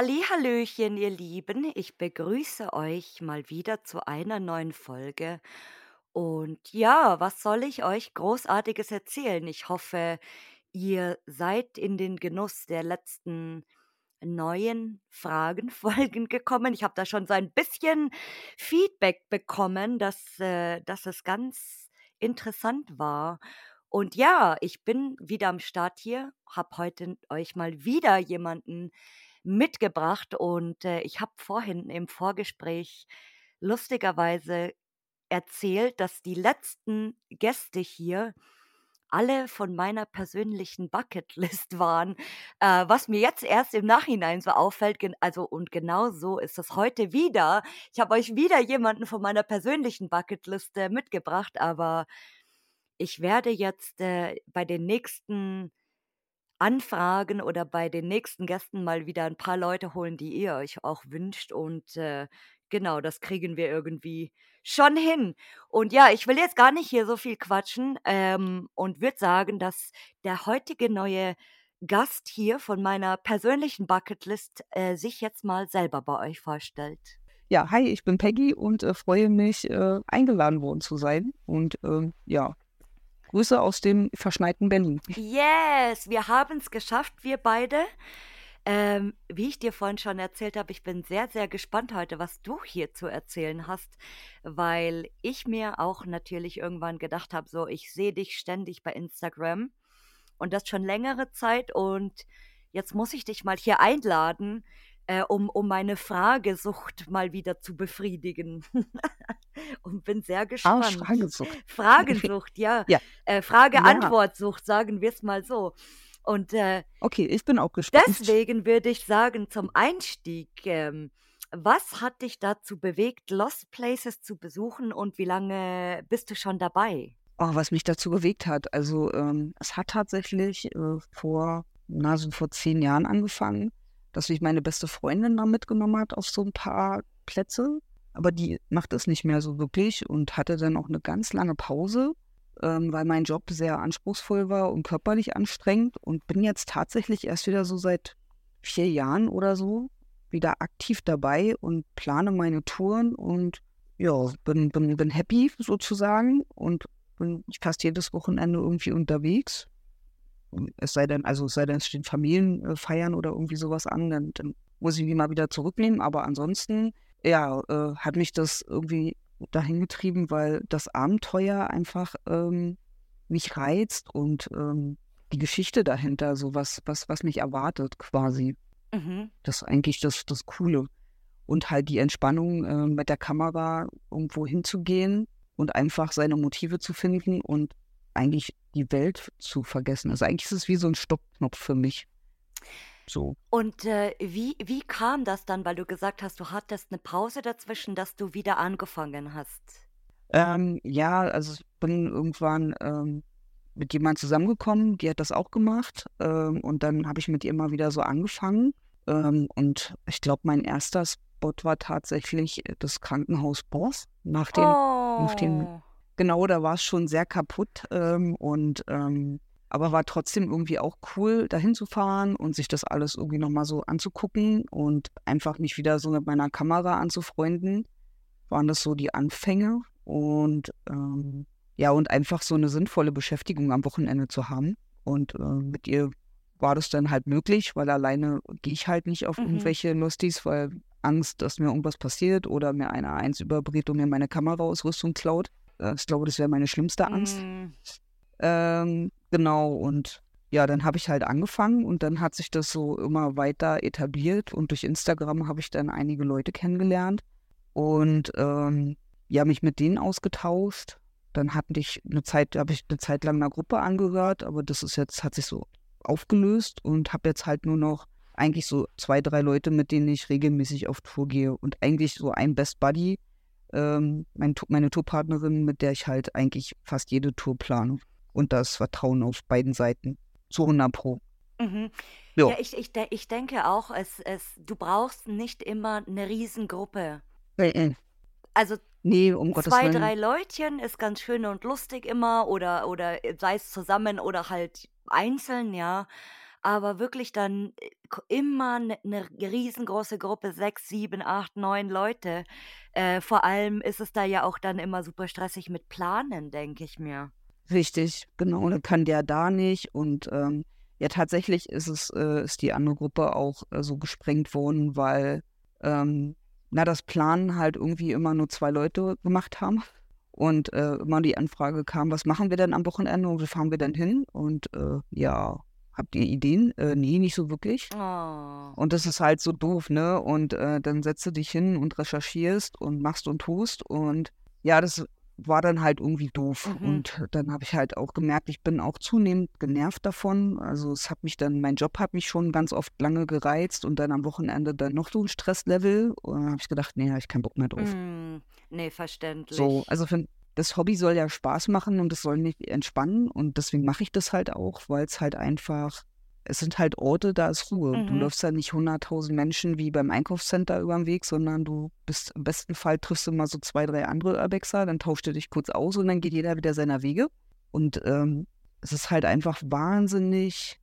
Hallihallöchen, ihr Lieben. Ich begrüße euch mal wieder zu einer neuen Folge. Und ja, was soll ich euch Großartiges erzählen? Ich hoffe, ihr seid in den Genuss der letzten neuen Fragenfolgen gekommen. Ich habe da schon so ein bisschen Feedback bekommen, dass, äh, dass es ganz interessant war. Und ja, ich bin wieder am Start hier, habe heute euch mal wieder jemanden mitgebracht und äh, ich habe vorhin im Vorgespräch lustigerweise erzählt, dass die letzten Gäste hier alle von meiner persönlichen Bucketlist waren, äh, was mir jetzt erst im Nachhinein so auffällt. Also und genau so ist es heute wieder. Ich habe euch wieder jemanden von meiner persönlichen Bucketlist äh, mitgebracht, aber ich werde jetzt äh, bei den nächsten Anfragen oder bei den nächsten Gästen mal wieder ein paar Leute holen, die ihr euch auch wünscht. Und äh, genau, das kriegen wir irgendwie schon hin. Und ja, ich will jetzt gar nicht hier so viel quatschen ähm, und würde sagen, dass der heutige neue Gast hier von meiner persönlichen Bucketlist äh, sich jetzt mal selber bei euch vorstellt. Ja, hi, ich bin Peggy und äh, freue mich, äh, eingeladen worden zu sein. Und ähm, ja, Grüße aus dem verschneiten Berlin. Yes, wir haben es geschafft, wir beide. Ähm, wie ich dir vorhin schon erzählt habe, ich bin sehr, sehr gespannt heute, was du hier zu erzählen hast, weil ich mir auch natürlich irgendwann gedacht habe, so, ich sehe dich ständig bei Instagram und das schon längere Zeit und jetzt muss ich dich mal hier einladen, äh, um, um meine Fragesucht mal wieder zu befriedigen. und bin sehr gespannt. Ah, Fragesucht. Fragensucht, ja. ja. Äh, Frage-Antwort-Sucht, sagen wir es mal so. Und äh, okay, ich bin auch gespannt. Deswegen würde ich sagen, zum Einstieg, ähm, was hat dich dazu bewegt, Lost Places zu besuchen und wie lange bist du schon dabei? Oh, was mich dazu bewegt hat. Also ähm, es hat tatsächlich äh, vor, na, so vor zehn Jahren angefangen dass mich meine beste Freundin da mitgenommen hat auf so ein paar Plätze. Aber die macht es nicht mehr so wirklich und hatte dann auch eine ganz lange Pause, ähm, weil mein Job sehr anspruchsvoll war und körperlich anstrengend. Und bin jetzt tatsächlich erst wieder so seit vier Jahren oder so wieder aktiv dabei und plane meine Touren und ja, bin, bin, bin happy sozusagen und bin fast jedes Wochenende irgendwie unterwegs es sei denn, also es sei denn, es stehen Familienfeiern oder irgendwie sowas an, dann, dann muss ich mich mal wieder zurücknehmen. Aber ansonsten, ja, äh, hat mich das irgendwie dahin getrieben, weil das Abenteuer einfach ähm, mich reizt und ähm, die Geschichte dahinter, so was, was, was mich erwartet quasi. Mhm. Das ist eigentlich das, das Coole. Und halt die Entspannung, äh, mit der Kamera irgendwo hinzugehen und einfach seine Motive zu finden und eigentlich die Welt zu vergessen. Also eigentlich ist es wie so ein Stoppknopf für mich. So. Und äh, wie, wie kam das dann, weil du gesagt hast, du hattest eine Pause dazwischen, dass du wieder angefangen hast? Ähm, ja, also ich bin irgendwann ähm, mit jemandem zusammengekommen, die hat das auch gemacht. Ähm, und dann habe ich mit ihr mal wieder so angefangen. Ähm, und ich glaube, mein erster Spot war tatsächlich das Krankenhaus Boss nach den, oh. nach oh genau, da war es schon sehr kaputt ähm, und ähm, aber war trotzdem irgendwie auch cool, dahin zu fahren und sich das alles irgendwie nochmal so anzugucken und einfach mich wieder so mit meiner Kamera anzufreunden. Waren das so die Anfänge und ähm, ja, und einfach so eine sinnvolle Beschäftigung am Wochenende zu haben. Und äh, mit ihr war das dann halt möglich, weil alleine gehe ich halt nicht auf mhm. irgendwelche Lustis, weil Angst, dass mir irgendwas passiert oder mir einer eins überbrät und mir meine Kameraausrüstung klaut. Äh, ich glaube, das wäre meine schlimmste Angst. Mm. Ähm, genau, und ja, dann habe ich halt angefangen und dann hat sich das so immer weiter etabliert und durch Instagram habe ich dann einige Leute kennengelernt und ähm, ja, mich mit denen ausgetauscht. Dann hatte ich eine Zeit, habe ich eine Zeit lang einer Gruppe angehört, aber das ist jetzt, hat sich so aufgelöst und habe jetzt halt nur noch eigentlich so zwei, drei Leute, mit denen ich regelmäßig auf Tour gehe und eigentlich so ein Best Buddy, ähm, mein, meine Tourpartnerin, mit der ich halt eigentlich fast jede Tour plane. Und das Vertrauen auf beiden Seiten zu 100 Pro. Mhm. Ja. Ich ich ich denke auch, es es du brauchst nicht immer 'ne Riesengruppe. Mhm. Also Ne, um Gottes 2, Willen. 3 Leutchen ist ganz schön und lustig immer oder oder, äh, sei es zusammen oder halt einzeln, ja. Aber wirklich dann, äh, immer 'ne 'ne riesengroße Gruppe, 6, 7, 8, 9 Leute. Äh, vor allem ist es da ja auch dann immer super stressig mit Planen, denke ich mir. Richtig, genau. Dann kann der da nicht und, ähm, ja, tatsächlich ist es äh, ist die andere Gruppe auch, äh, so gesprengt worden, weil, ähm, na, das Planen halt irgendwie immer nur 2 Leute gemacht haben und, äh, immer die Anfrage kam: „Was machen wir denn am Wochenende und wo fahren wir denn hin?“ Und, äh, ja: „Habt ihr Ideen?“ „Äh, ne, nicht so wirklich.“ Oh. Und das ist halt so doof, ne? Und, äh, dann setzt du dich hin und recherchierst und machst und tust und ja, das war dann halt irgendwie doof. Mhm. Und dann habe ich halt auch gemerkt, ich bin auch zunehmend genervt davon. Also, es hat mich dann mein Job hat mich schon ganz oft lange gereizt und dann am Wochenende dann noch so 'n Stresslevel. Und dann habe ich gedacht: „Ne, habe ich keinen Bock mehr drauf.“ Hm, ne, verständlich. So, also für das Hobby soll ja Spaß machen und es soll mich entspannen und deswegen mache ich das halt auch, weil's halt einfach es sind halt Orte, da ist Ruhe. Du Mhm. läufst da nicht 100.000 Menschen wie beim Einkaufscenter übern Weg, sondern du bist im besten Fall triffst du mal so 2, 3 andere Urbexer, dann tauscht ihr dich kurz aus und dann geht jeder wieder seiner Wege. Und, ähm, es ist halt einfach wahnsinnig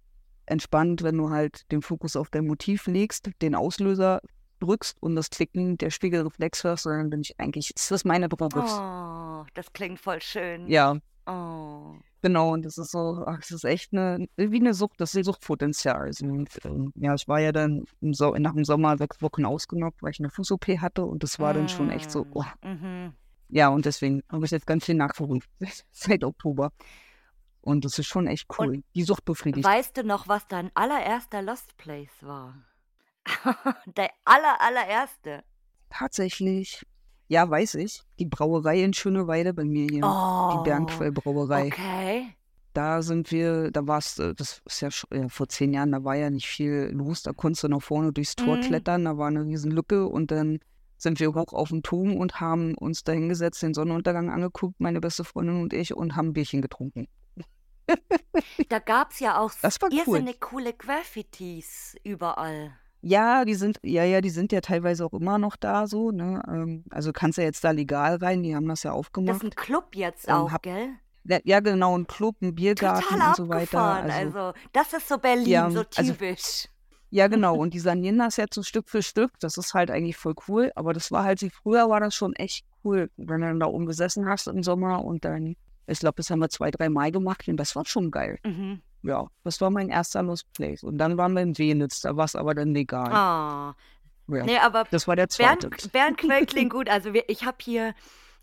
entspannt, wenn du halt den Fokus auf dein Motiv legst, den Auslöser drückst und das Klicken der Spiegelreflex hörst dann bin ich eigentlich ist das meine Droge. Oh, das klingt voll schön. Ja. Oh. Genau, und das ist so ach, das ist echt 'ne wie 'ne Sucht, das ist 'n Suchtpotenzial. Also, und, ähm, ja, ich war ja dann im So nach dem Sommer 6 Wochen ausgenockt, weil ich 'ne Fuß-OP hatte und das war dann schon echt so, Hm, oh. mhm. Ja, und deswegen habe ich jetzt ganz viel nachgeholt seit Oktober. Und das ist schon echt Und cool. Die Sucht befriedigt. weißt du noch, was dein allererster Lost Place war? Der aller allererste? Tatsächlich. Ja, weiß ich. Die Brauerei in Schöneweide bei mir hier, die Oh, Bärenquell-Brauerei. okay. Da sind wir da war's äh, das ist ja äh, vor 10 Jahren, da war ja nicht viel los. Da konntest du nach vorne durchs Tor Mhm. klettern, da war 'ne Riesenlücke und dann sind wir hoch auf'n Turm und haben uns da hingesetzt, den Sonnenuntergang angeguckt, meine beste Freundin und ich, und haben 'n Bierchen getrunken. Da gab's ja auch Das war cool. irrsinnig coole Graffitis überall. Ja, die sind ja, ja, die sind ja teilweise auch immer noch da so, ne? Ähm, also, kannst ja jetzt da legal rein, die haben das ja Das ist 'n aufgemacht. Club jetzt Ähm, auch, habe gell? ja, genau, 'n Club, 'n Biergarten Total und so weiter. Also Also, das ist so Berlin, ja, so also typisch. ja, genau. Und die sanieren das jetzt so Stück für Stück. Das ist halt eigentlich voll cool. Aber das war halt früher war das schon echt cool, wenn du dann da oben gesessen hast im Sommer und dann ich glaube, das haben wir 2, 3 Mal gemacht und das war schon geil. Mhm. Ja, das war mein erster Lost Place. Und dann waren wir in Venitz, da war's aber dann legal. Ah. Ja, Ne, aber das war der zweite. Bärenquell klingt gut. Also, wir ich habe hier,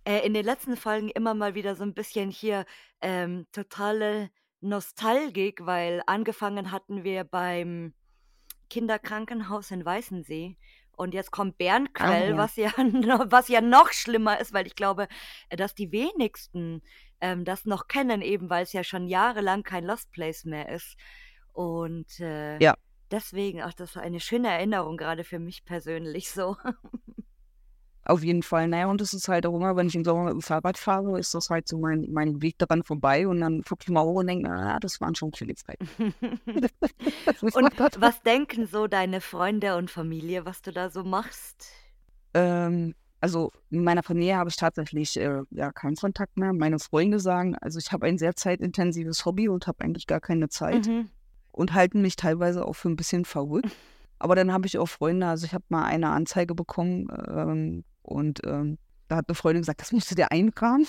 äh, in den letzten Folgen immer mal wieder so 'n bisschen hier, ähm, totale Nostalgik, weil angefangen hatten wir beim Kinderkrankenhaus in Weißensee und jetzt kommt Ah, Bärenquell, ja. was ja was ja noch schlimmer ist, weil ich glaube, äh, dass die wenigsten, ähm, das noch kennen, eben weil's ja schon jahrelang kein Lost Place mehr ist. Und, äh, Ja. deswegen ach, das war eine schöne Erinnerung, grade für mich persönlich so. Auf jeden Fall. Na ja, und es ist halt auch immer, wenn ich im Sommer mit'm Fahrrad fahre, ist das halt so mein mein Weg daran vorbei und dann gucke ich mal hoch und denke: „Ah, das waren schon viele Zeiten.“ Und was denken so deine Freunde und Familie, was du da so machst? Ähm, also, mit meiner Familie habe ich tatsächlich, äh, ja, keinen Kontakt mehr. Meine Freunde sagen also, ich habe ein sehr zeitintensives Hobby und habe eigentlich gar keine Zeit Mhm. und halten mich teilweise auch für 'n bisschen verrückt. Aber dann habe ich auch Freunde also, ich habe mal eine Anzeige bekommen, ähm, und, ähm, da hat 'ne Freundin gesagt: „Das musst du dir einrahmen.“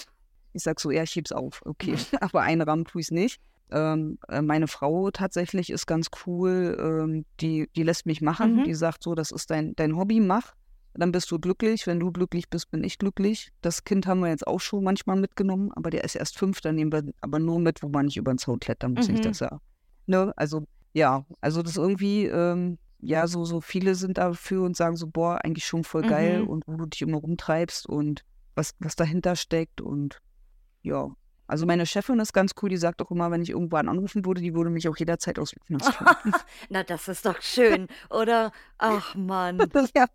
Ich sage so: „Ja, ich es auf.“ Okay, aber einrahmen tue ich's nicht. Ähm, äh, meine Frau tatsächlich ist ganz cool, ähm, die die lässt mich machen. Mhm. Die sagt so: „Das ist dein dein Hobby, mach. Dann bist du glücklich. Wenn du glücklich bist, bin ich glücklich.“ Das Kind haben wir jetzt auch schon manchmal mitgenommen, aber der ist erst 5, dann nehmen wir aber nur mit, wo man nicht übern Zaun klettern muss, Mhm. dass er ne? Also, ja, also, das irgendwie, ähm ja, so so viele sind dafür und sagen so: „Boah, eigentlich schon voll geil Mhm. und wo du dich immer rumtreibst und was was dahinter steckt“ und ja. Also, meine Chefin ist ganz cool, die sagt auch immer, wenn ich irgendwann anrufen würde, die würde mich auch jederzeit aus. Na, das ist doch schön, oder? Ach Mann. Ja.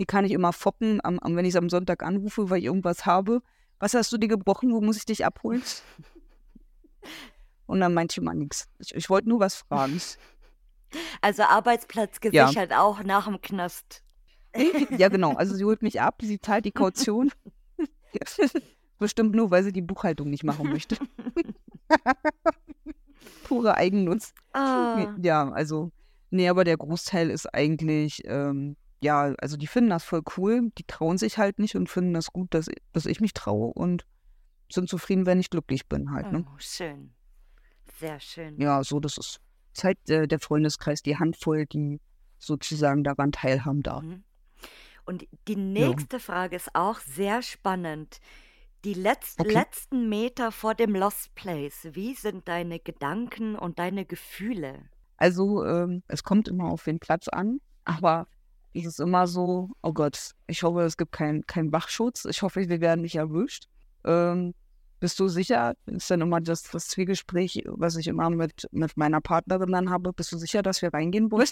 Die kann ich immer foppen, am am wenn ich's am Sonntag anrufe, weil ich irgendwas habe: „Was hast du dir gebrochen? Wo muss ich dich abholen?“ Und dann meint die immer nix. Ich ich wollte nur was fragen. Also Arbeitsplatz Ja. gesichert auch nach dem Knast. Ja, genau. Also sie holt mich ab, sie zahlt die Kaution. Bestimmt nur, weil sie die Buchhaltung nicht machen möchte. Pure Eigennutz. Ah. Ja, also, nee, aber der Großteil ist eigentlich, ähm, ja, also die finden das voll cool. Die trauen sich halt nicht und finden das gut, dass, dass ich mich traue und sind zufrieden, wenn ich glücklich bin halt. Ne? Oh, schön. Sehr schön. Ja, so, das ist zeigt äh, der Freundeskreis die Handvoll, die sozusagen daran teilhaben darf. Mhm. Und die nächste Frage ist auch sehr spannend. Die letz Okay. letzten Meter vor dem Lost Place, wie sind deine Gedanken und deine Gefühle? Also, ähm, es kommt immer auf den Platz an, aber es ist immer so, oh Gott, ich hoffe, es gibt keinen kein Wachschutz. Ich hoffe, wir werden nicht erwischt. Ähm, bist du sicher? Ist dann immer das, das Zwiegespräch, was ich immer mit, mit meiner Partnerin dann habe. Bist du sicher, dass wir reingehen wollen?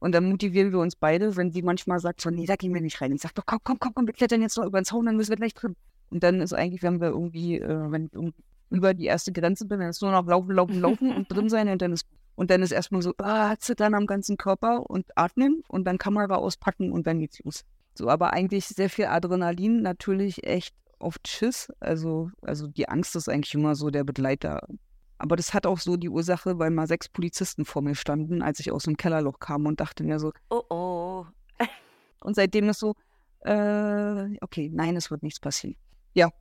Und dann motivieren wir uns beide, wenn sie manchmal sagt, so, nee, da gehen wir nicht rein. Ich sage doch, komm, komm, komm, komm, wir klettern jetzt noch über den Zaun, dann müssen wir gleich drin. Und dann ist eigentlich, wenn wir irgendwie, äh, wenn ich über die erste Grenze bin, dann ist nur noch laufen, laufen, laufen und drin sein und dann ist und dann ist erstmal so, ah, zittern am ganzen Körper und atmen und dann Kamera auspacken und dann geht's los. So, aber eigentlich sehr viel Adrenalin, natürlich echt oft Schiss. Also, also die Angst ist eigentlich immer so der Begleiter. Aber das hat auch so die Ursache, weil mal sechs Polizisten vor mir standen, als ich aus dem Kellerloch kam und dachte mir so, Oh oh. und seitdem ist so, äh, okay, nein, es wird nichts passieren.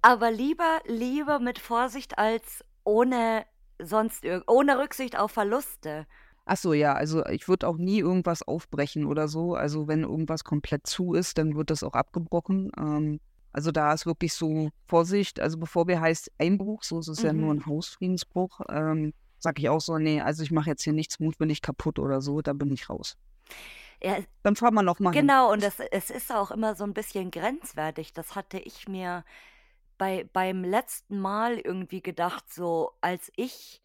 Aber lieber, lieber mit Vorsicht als ohne sonst ohne Rücksicht auf Verluste. Ach so, ja, also ich würde auch nie irgendwas aufbrechen oder so. Also wenn irgendwas komplett zu ist, dann wird das auch abgebrochen. Ähm, also da ist wirklich so Vorsicht. Also bevor wir heißt Einbruch, so ist es ja nur Mhm. ein Hausfriedensbruch, ähm, sag ich auch so, nee, also ich mache jetzt hier nichts, Mut bin ich kaputt oder so, da bin ich raus. Ja, Dann fahren wir noch mal hin. genau, und das, es ist auch immer so ein bisschen grenzwertig. Das hatte ich mir bei, beim letzten Mal irgendwie gedacht, so als ich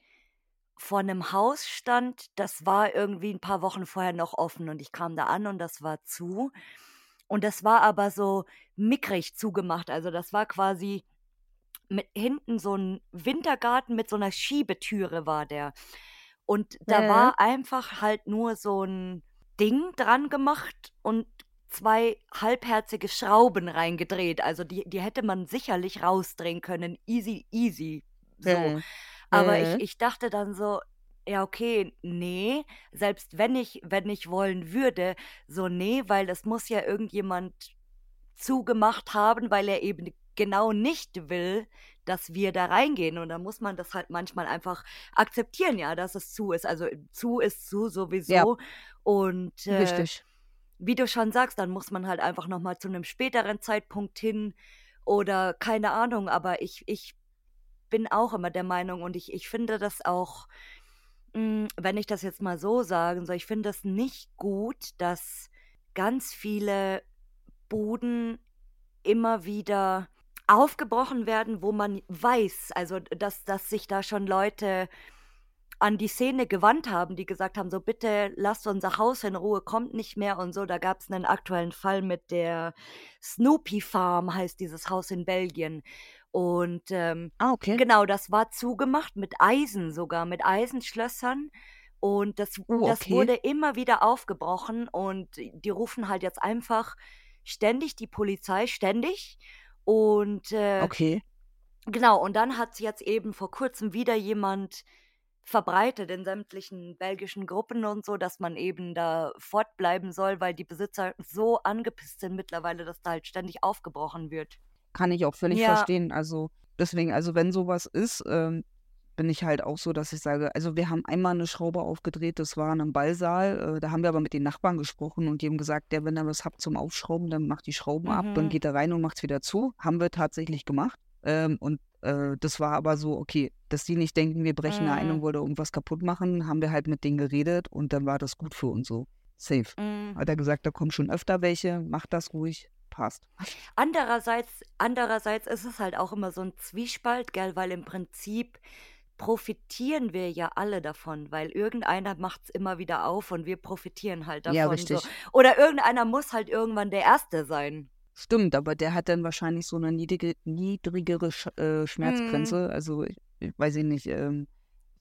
vor einem Haus stand, das war irgendwie ein paar Wochen vorher noch offen und ich kam da an und das war zu. Und das war aber so mickrig zugemacht. Also das war quasi mit hinten so ein Wintergarten mit so einer Schiebetüre war der. Und da Äh. war einfach halt nur so ein Ding dran gemacht und zwei halbherzige Schrauben reingedreht. Also die, die hätte man sicherlich rausdrehen können. Easy, easy. So. Äh, Aber äh. ich, ich dachte dann so, ja, okay, nee, selbst wenn ich, wenn ich wollen würde, so nee, weil das muss ja irgendjemand zugemacht haben, weil er eben genau nicht will, dass wir da reingehen. Und dann muss man das halt manchmal einfach akzeptieren, ja, dass es zu ist. Also zu ist zu sowieso. Ja. Und äh, Richtig. wie du schon sagst, dann muss man halt einfach nochmal zu einem späteren Zeitpunkt hin oder keine Ahnung, aber ich, ich bin auch immer der Meinung und ich, ich finde das auch, mh, wenn ich das jetzt mal so sagen soll, ich finde das nicht gut, dass ganz viele Buden immer wieder aufgebrochen werden, wo man weiß, also dass, dass sich da schon Leute an die Szene gewandt haben, die gesagt haben, so bitte lasst unser Haus in Ruhe, kommt nicht mehr und so. Da gab es einen aktuellen Fall mit der Snoopy Farm, heißt dieses Haus in Belgien. Und ähm, Ah, okay. genau, das war zugemacht mit Eisen sogar, mit Eisenschlössern. Und das, Oh, das okay. wurde immer wieder aufgebrochen und die rufen halt jetzt einfach ständig die Polizei, ständig. Und äh, Okay. Genau, und dann hat jetzt eben vor kurzem wieder jemand verbreitet in sämtlichen belgischen Gruppen und so, dass man eben da fortbleiben soll, weil die Besitzer so angepisst sind mittlerweile, dass da halt ständig aufgebrochen wird. Kann ich auch völlig Ja. verstehen. Also deswegen, also wenn sowas ist, ähm, bin ich halt auch so, dass ich sage, also wir haben einmal eine Schraube aufgedreht, das war in einem Ballsaal, äh, da haben wir aber mit den Nachbarn gesprochen und die haben gesagt, der, wenn ihr was habt zum Aufschrauben, dann macht die Schrauben ab, dann Mhm. geht er rein und macht es wieder zu. Haben wir tatsächlich gemacht. Ähm, und äh, das war aber so, okay, dass die nicht denken, wir brechen da ein und Mhm. wollen irgendwas kaputt machen, haben wir halt mit denen geredet und dann war das gut für uns so. Safe. Mm. Hat er gesagt, da kommen schon öfter welche, macht das ruhig, passt. Andererseits, andererseits ist es halt auch immer so ein Zwiespalt, gell, weil im Prinzip profitieren wir ja alle davon, weil irgendeiner macht es immer wieder auf und wir profitieren halt davon. Ja, So. richtig. Oder irgendeiner muss halt irgendwann der Erste sein. Stimmt, aber der hat dann wahrscheinlich so eine niedrige, niedrigere Sch äh. Schmerzgrenze. Also, ich, ich weiß ich nicht. Ähm,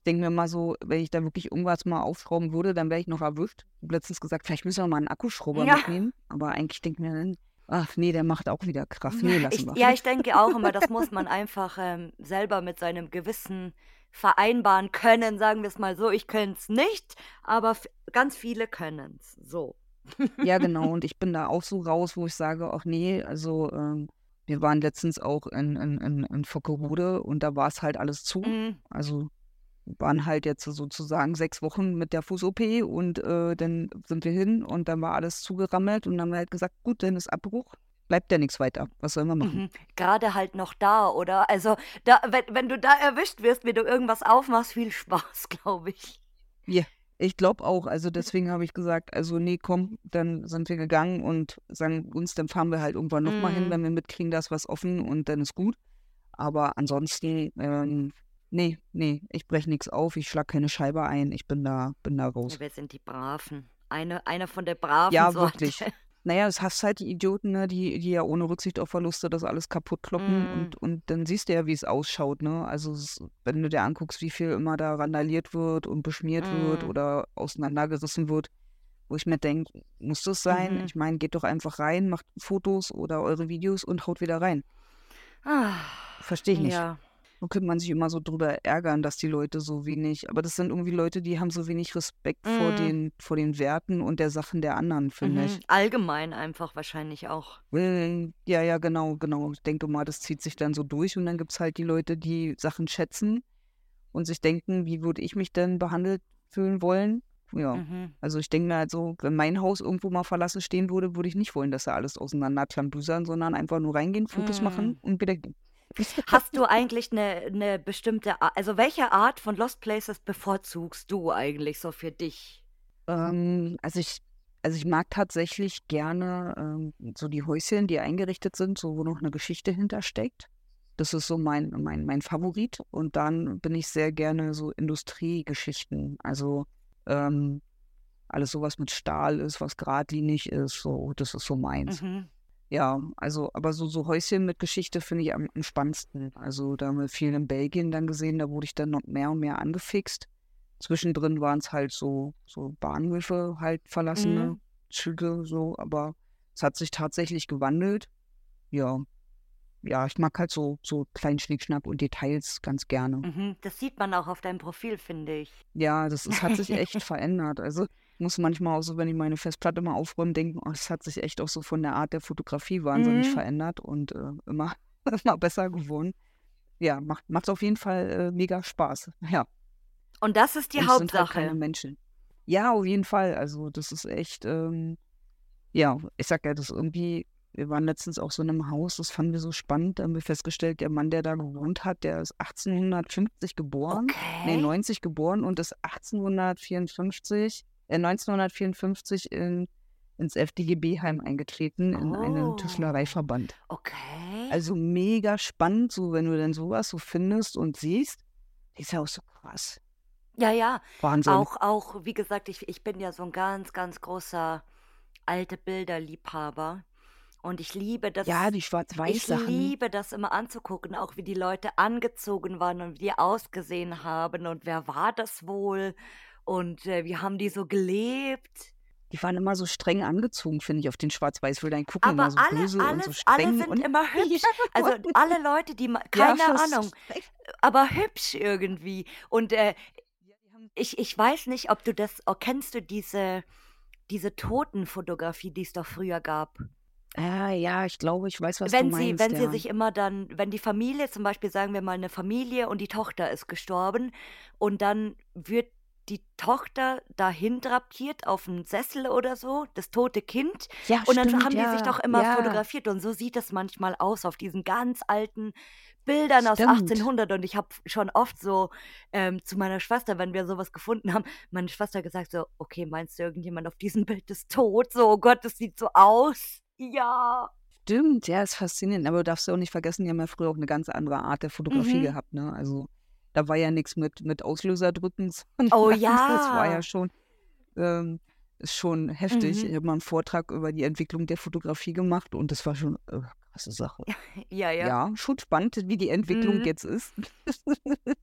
denke mir mal so, wenn ich da wirklich irgendwas mal aufschrauben würde, dann wäre ich noch erwischt. Ich letztens gesagt, vielleicht müssen wir mal einen Akkuschrauber Ja. mitnehmen. Aber eigentlich denke ich mir dann, ach nee, der macht auch wieder Kraft. Nee, lassen Ich, wir. ja, ich denke auch immer, das muss man einfach ähm, selber mit seinem Gewissen vereinbaren können, sagen wir es mal so. Ich könnte es nicht, aber ganz viele können es. So. Ja, genau. Und ich bin da auch so raus, wo ich sage, ach nee, also ähm, wir waren letztens auch in, in, in, in Fockerode und da war es halt alles zu. Mm, Also waren halt jetzt sozusagen sechs Wochen mit der Fuß-OP und äh, dann sind wir hin und dann war alles zugerammelt und dann haben wir halt gesagt, gut, dann ist Abbruch, bleibt ja nichts weiter. Was sollen wir machen? Mhm. Gerade halt noch da, oder? Also, da, wenn, wenn du da erwischt wirst, wie du irgendwas aufmachst, viel Spaß, glaube ich. Ja, ich glaube auch. Also deswegen habe ich gesagt, also nee, komm, dann sind wir gegangen und sagen uns, dann fahren wir halt irgendwann nochmal hin, Mm. wenn wir mitkriegen, da ist was offen und dann ist gut. Aber ansonsten, ähm, nee, nee, ich breche nichts auf, ich schlag keine Scheibe ein, ich bin da, bin da raus. Ja, wir sind die Braven. Eine, eine von der braven Ja, Sorte. wirklich. Naja, es hast halt die Idioten, ne, die, die ja ohne Rücksicht auf Verluste das alles kaputt kloppen Mm. und, und dann siehst du ja, wie es ausschaut, ne? Also es, wenn du dir anguckst, wie viel immer da randaliert wird und beschmiert wird Mm. oder auseinandergerissen wird, wo ich mir denke, muss das sein? Mhm. Ich meine, geht doch einfach rein, macht Fotos oder eure Videos und haut wieder rein. Ah, Verstehe ich nicht. ja. Nun könnte man sich immer so drüber ärgern, dass die Leute so wenig, aber das sind irgendwie Leute, die haben so wenig Respekt vor Mm. den, vor den Werten und der Sachen der anderen, finde ich. Mhm. Allgemein einfach wahrscheinlich auch. Ja, ja, genau, genau. Ich denke mal, das zieht sich dann so durch und dann gibt es halt die Leute, die Sachen schätzen und sich denken, wie würde ich mich denn behandelt fühlen wollen? Ja, Mhm. also ich denke mir halt so, wenn mein Haus irgendwo mal verlassen stehen würde, würde ich nicht wollen, dass da alles auseinander klambüsern, sondern einfach nur reingehen, Fotos Mm. machen und wieder gehen. Hast du eigentlich eine, eine bestimmte, Ar- also welche Art von Lost Places bevorzugst du eigentlich so für dich? Ähm, also ich, also ich mag tatsächlich gerne ähm, so die Häuschen, die eingerichtet sind, so wo noch eine Geschichte hintersteckt. Das ist so mein, mein, mein Favorit. Und dann bin ich sehr gerne so Industriegeschichten. Also ähm, alles so, was mit Stahl ist, was geradlinig ist, so, das ist so meins. Mhm. Ja, also, aber so, so Häuschen mit Geschichte finde ich am, am spannendsten. Also da haben wir viel in Belgien dann gesehen, da wurde ich dann noch mehr und mehr angefixt. Zwischendrin waren es halt so, so Bahnhöfe, halt verlassene Mhm. Züge, so, aber es hat sich tatsächlich gewandelt. Ja, ja, ich mag halt so, so kleinen Schnickschnack und Details ganz gerne. Mhm. Das sieht man auch auf deinem Profil, finde ich. Ja, das ist, hat sich echt verändert. Also muss manchmal auch so, wenn ich meine Festplatte mal aufräume, denken, oh, es hat sich echt auch so von der Art der Fotografie wahnsinnig Mhm. verändert und äh, immer, immer besser geworden. Ja, macht, macht auf jeden Fall äh, mega Spaß. Ja, Und das ist die und es sind halt keine Hauptsache. Menschen. Ja, auf jeden Fall. Also das ist echt, ähm, ja, ich sag ja, das irgendwie, wir waren letztens auch so in einem Haus, das fanden wir so spannend, da haben wir festgestellt, der Mann, der da gewohnt hat, der ist 1850 geboren, nee, Okay. 90 geboren und ist 1854, äh, 1954 in, ins FDGB-Heim eingetreten, in einen Oh, Tischlereiverband. okay. Also mega spannend, so wenn du dann sowas so findest und siehst, ist ja auch so krass. Ja, ja. Wahnsinn. Auch, auch, wie gesagt, ich, ich bin ja so ein ganz, ganz großer alte Bilderliebhaber. Und ich liebe das, Ja, die ich Schwarz-Weiß-Sachen. liebe das immer anzugucken, auch wie die Leute angezogen waren und wie die ausgesehen haben und wer war das wohl und äh, wie haben die so gelebt. Die waren immer so streng angezogen, finde ich, auf den Schwarz-Weiß-Bildern. Gucken Aber immer so alle, böse und so alles, alle streng sind und immer hübsch. Also alle Leute, die, ja, keine fast. Ahnung, aber hübsch irgendwie. Und äh, Ja, ich, ich weiß nicht, ob du das, oh, kennst du diese, diese Totenfotografie, die es doch früher gab? Ah, ja, ich glaube, ich weiß, was wenn du sie, meinst, wenn sie ja. sich immer dann, wenn die Familie, zum Beispiel sagen wir mal eine Familie und die Tochter ist gestorben und dann wird die Tochter dahin drapiert auf einen Sessel oder so, das tote Kind, Ja, und dann stimmt, haben die sich doch immer ja, fotografiert und so sieht es manchmal aus auf diesen ganz alten Bildern aus stimmt. 1800 und ich habe schon oft so ähm, zu meiner Schwester, wenn wir sowas gefunden haben, meine Schwester gesagt so, okay, meinst du irgendjemand auf diesem Bild ist tot? So, oh Gott, das sieht so aus. Ja. Stimmt, ja, ist faszinierend. Aber du darfst ja auch nicht vergessen, die haben ja früher auch eine ganz andere Art der Fotografie Mhm. gehabt, ne? Also da war ja nichts mit, mit Auslöser drücken, Oh sondern das war ja ja. schon, ähm, schon heftig. Ich Mhm. habe mal einen Vortrag über die Entwicklung der Fotografie gemacht und das war schon äh, krasse Sache. Ja, ja. Ja, schon spannend, wie die Entwicklung Mhm. jetzt ist.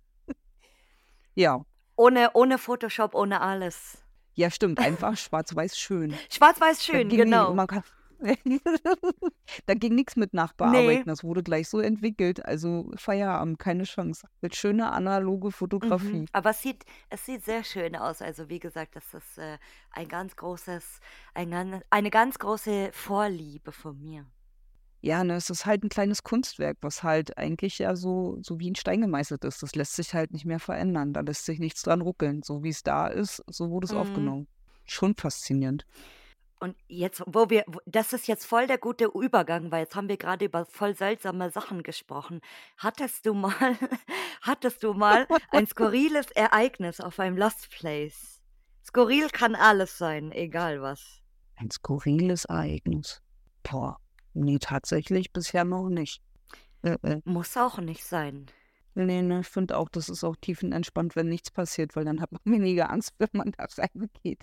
Ja, Ohne, ohne Photoshop, ohne alles. Ja, stimmt, einfach schwarz-weiß schön. Schwarz-weiß schön, genau. man kann- da ging nichts mit Nachbearbeiten. Das wurde gleich so entwickelt. Also Feierabend, keine Chance. Mit schöner analoge Fotografie. Mhm. Aber es sieht, es sieht sehr schön aus. Also wie gesagt, das ist äh, ein ganz großes, ein, eine ganz große Vorliebe von mir. Ja, ne, es ist halt ein kleines Kunstwerk, was halt eigentlich ja so, so wie in Stein gemeißelt ist. Das lässt sich halt nicht mehr verändern. Da lässt sich nichts dran ruckeln. So wie es da ist, so wurde es Mhm. aufgenommen. Schon faszinierend. Und jetzt, wo wir, wo- das ist jetzt voll der gute Übergang, weil jetzt haben wir gerade über voll seltsame Sachen gesprochen. Hattest du mal, hattest du mal ein skurriles Ereignis auf einem Lost Place? Skurril kann alles sein, egal was. Ein skurriles Ereignis. Boah, nee, tatsächlich bisher noch nicht. Äh, äh. Muss auch nicht sein. Nee, ne, ich finde auch, das ist auch tiefenentspannt, wenn nichts passiert, weil dann hat man weniger Angst, wenn man da reingeht.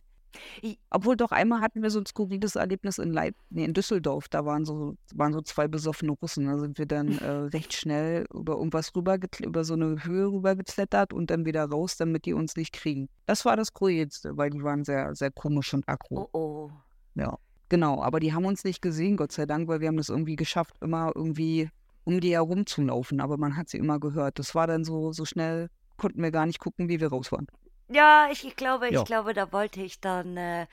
Obwohl doch einmal hatten wir so ein skurriles Erlebnis in Leip nee, in Düsseldorf. Da waren so, waren so zwei besoffene Russen. Da sind wir dann äh, recht schnell über irgendwas rüber, über so eine Höhe rübergeklettert und dann wieder raus, damit die uns nicht kriegen. Das war das Skurrilste, weil die waren sehr, sehr komisch und aggro. Oh oh. Ja, genau. Aber die haben uns nicht gesehen, Gott sei Dank, weil wir haben das irgendwie geschafft, immer irgendwie um die herumzulaufen. Aber man hat sie immer gehört. Das war dann so, so schnell, konnten wir gar nicht gucken, wie wir raus waren. Ja, ich, ich glaube, Ja. ich glaube, da wollte ich dann äh,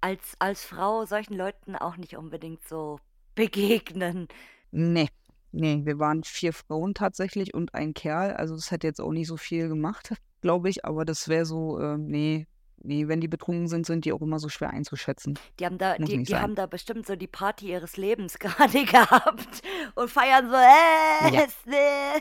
als, als Frau solchen Leuten auch nicht unbedingt so begegnen. Nee, nee, wir waren vier Frauen tatsächlich und ein Kerl. Also das hätte jetzt auch nicht so viel gemacht, glaube ich. Aber das wäre so, äh, nee, nee, wenn die betrunken sind, sind die auch immer so schwer einzuschätzen. Die haben da, Muss die, nicht die sein. haben da bestimmt so die Party ihres Lebens gerade gehabt und feiern so, äh, Ja. äh.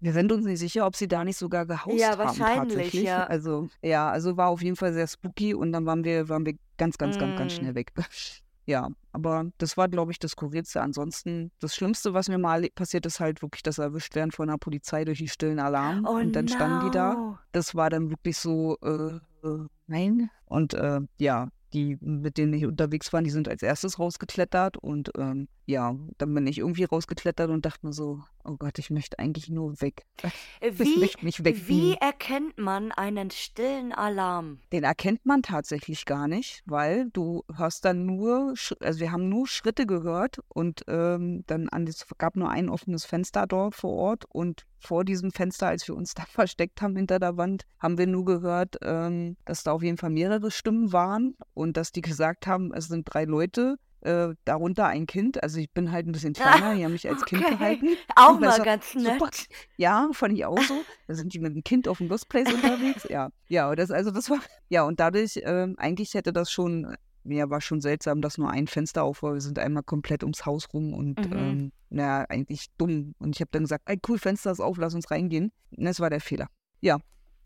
Wir sind uns nicht sicher, ob sie da nicht sogar gehaust Ja, haben wahrscheinlich, tatsächlich. ja. Also ja, also war auf jeden Fall sehr spooky und dann waren wir, waren wir ganz, ganz, ganz, ganz Mm. schnell weg. Ja, aber das war, glaube ich, das Skurrilste. Ansonsten, das Schlimmste, was mir mal passiert ist, halt wirklich das Erwischtwerden von der Polizei durch die stillen Alarm. Oh und dann standen die da. no. Das war dann wirklich so, äh, äh, nein. Und äh, ja, die, mit denen ich unterwegs war, die sind als erstes rausgeklettert. Und ähm, ja, dann bin ich irgendwie rausgeklettert und dachte mir so, oh Gott, ich möchte eigentlich nur weg. Ich Wie, möchte mich wie erkennt man einen stillen Alarm? Den erkennt man tatsächlich gar nicht, weil du hörst dann nur, also wir haben nur Schritte gehört und ähm, dann an es gab nur ein offenes Fenster dort vor Ort und vor diesem Fenster, als wir uns da versteckt haben hinter der Wand, haben wir nur gehört, ähm, dass da auf jeden Fall mehrere Stimmen waren und dass die gesagt haben, es sind drei Leute. Äh, darunter ein Kind, also ich bin halt ein bisschen kleiner, die haben mich als Kind Okay. gehalten. Auch mal ganz nett. Super. Ja, fand ich auch so. Da sind die mit dem Kind auf dem Lost Place unterwegs. Ja, ja, und das also das war ja und dadurch ähm, eigentlich hätte das schon ja war schon seltsam, dass nur ein Fenster auf war. Wir sind einmal komplett ums Haus rum und Mhm. ähm, na eigentlich dumm. Und ich habe dann gesagt, ey cool, Fenster ist auf, lass uns reingehen. Und das war der Fehler. Ja,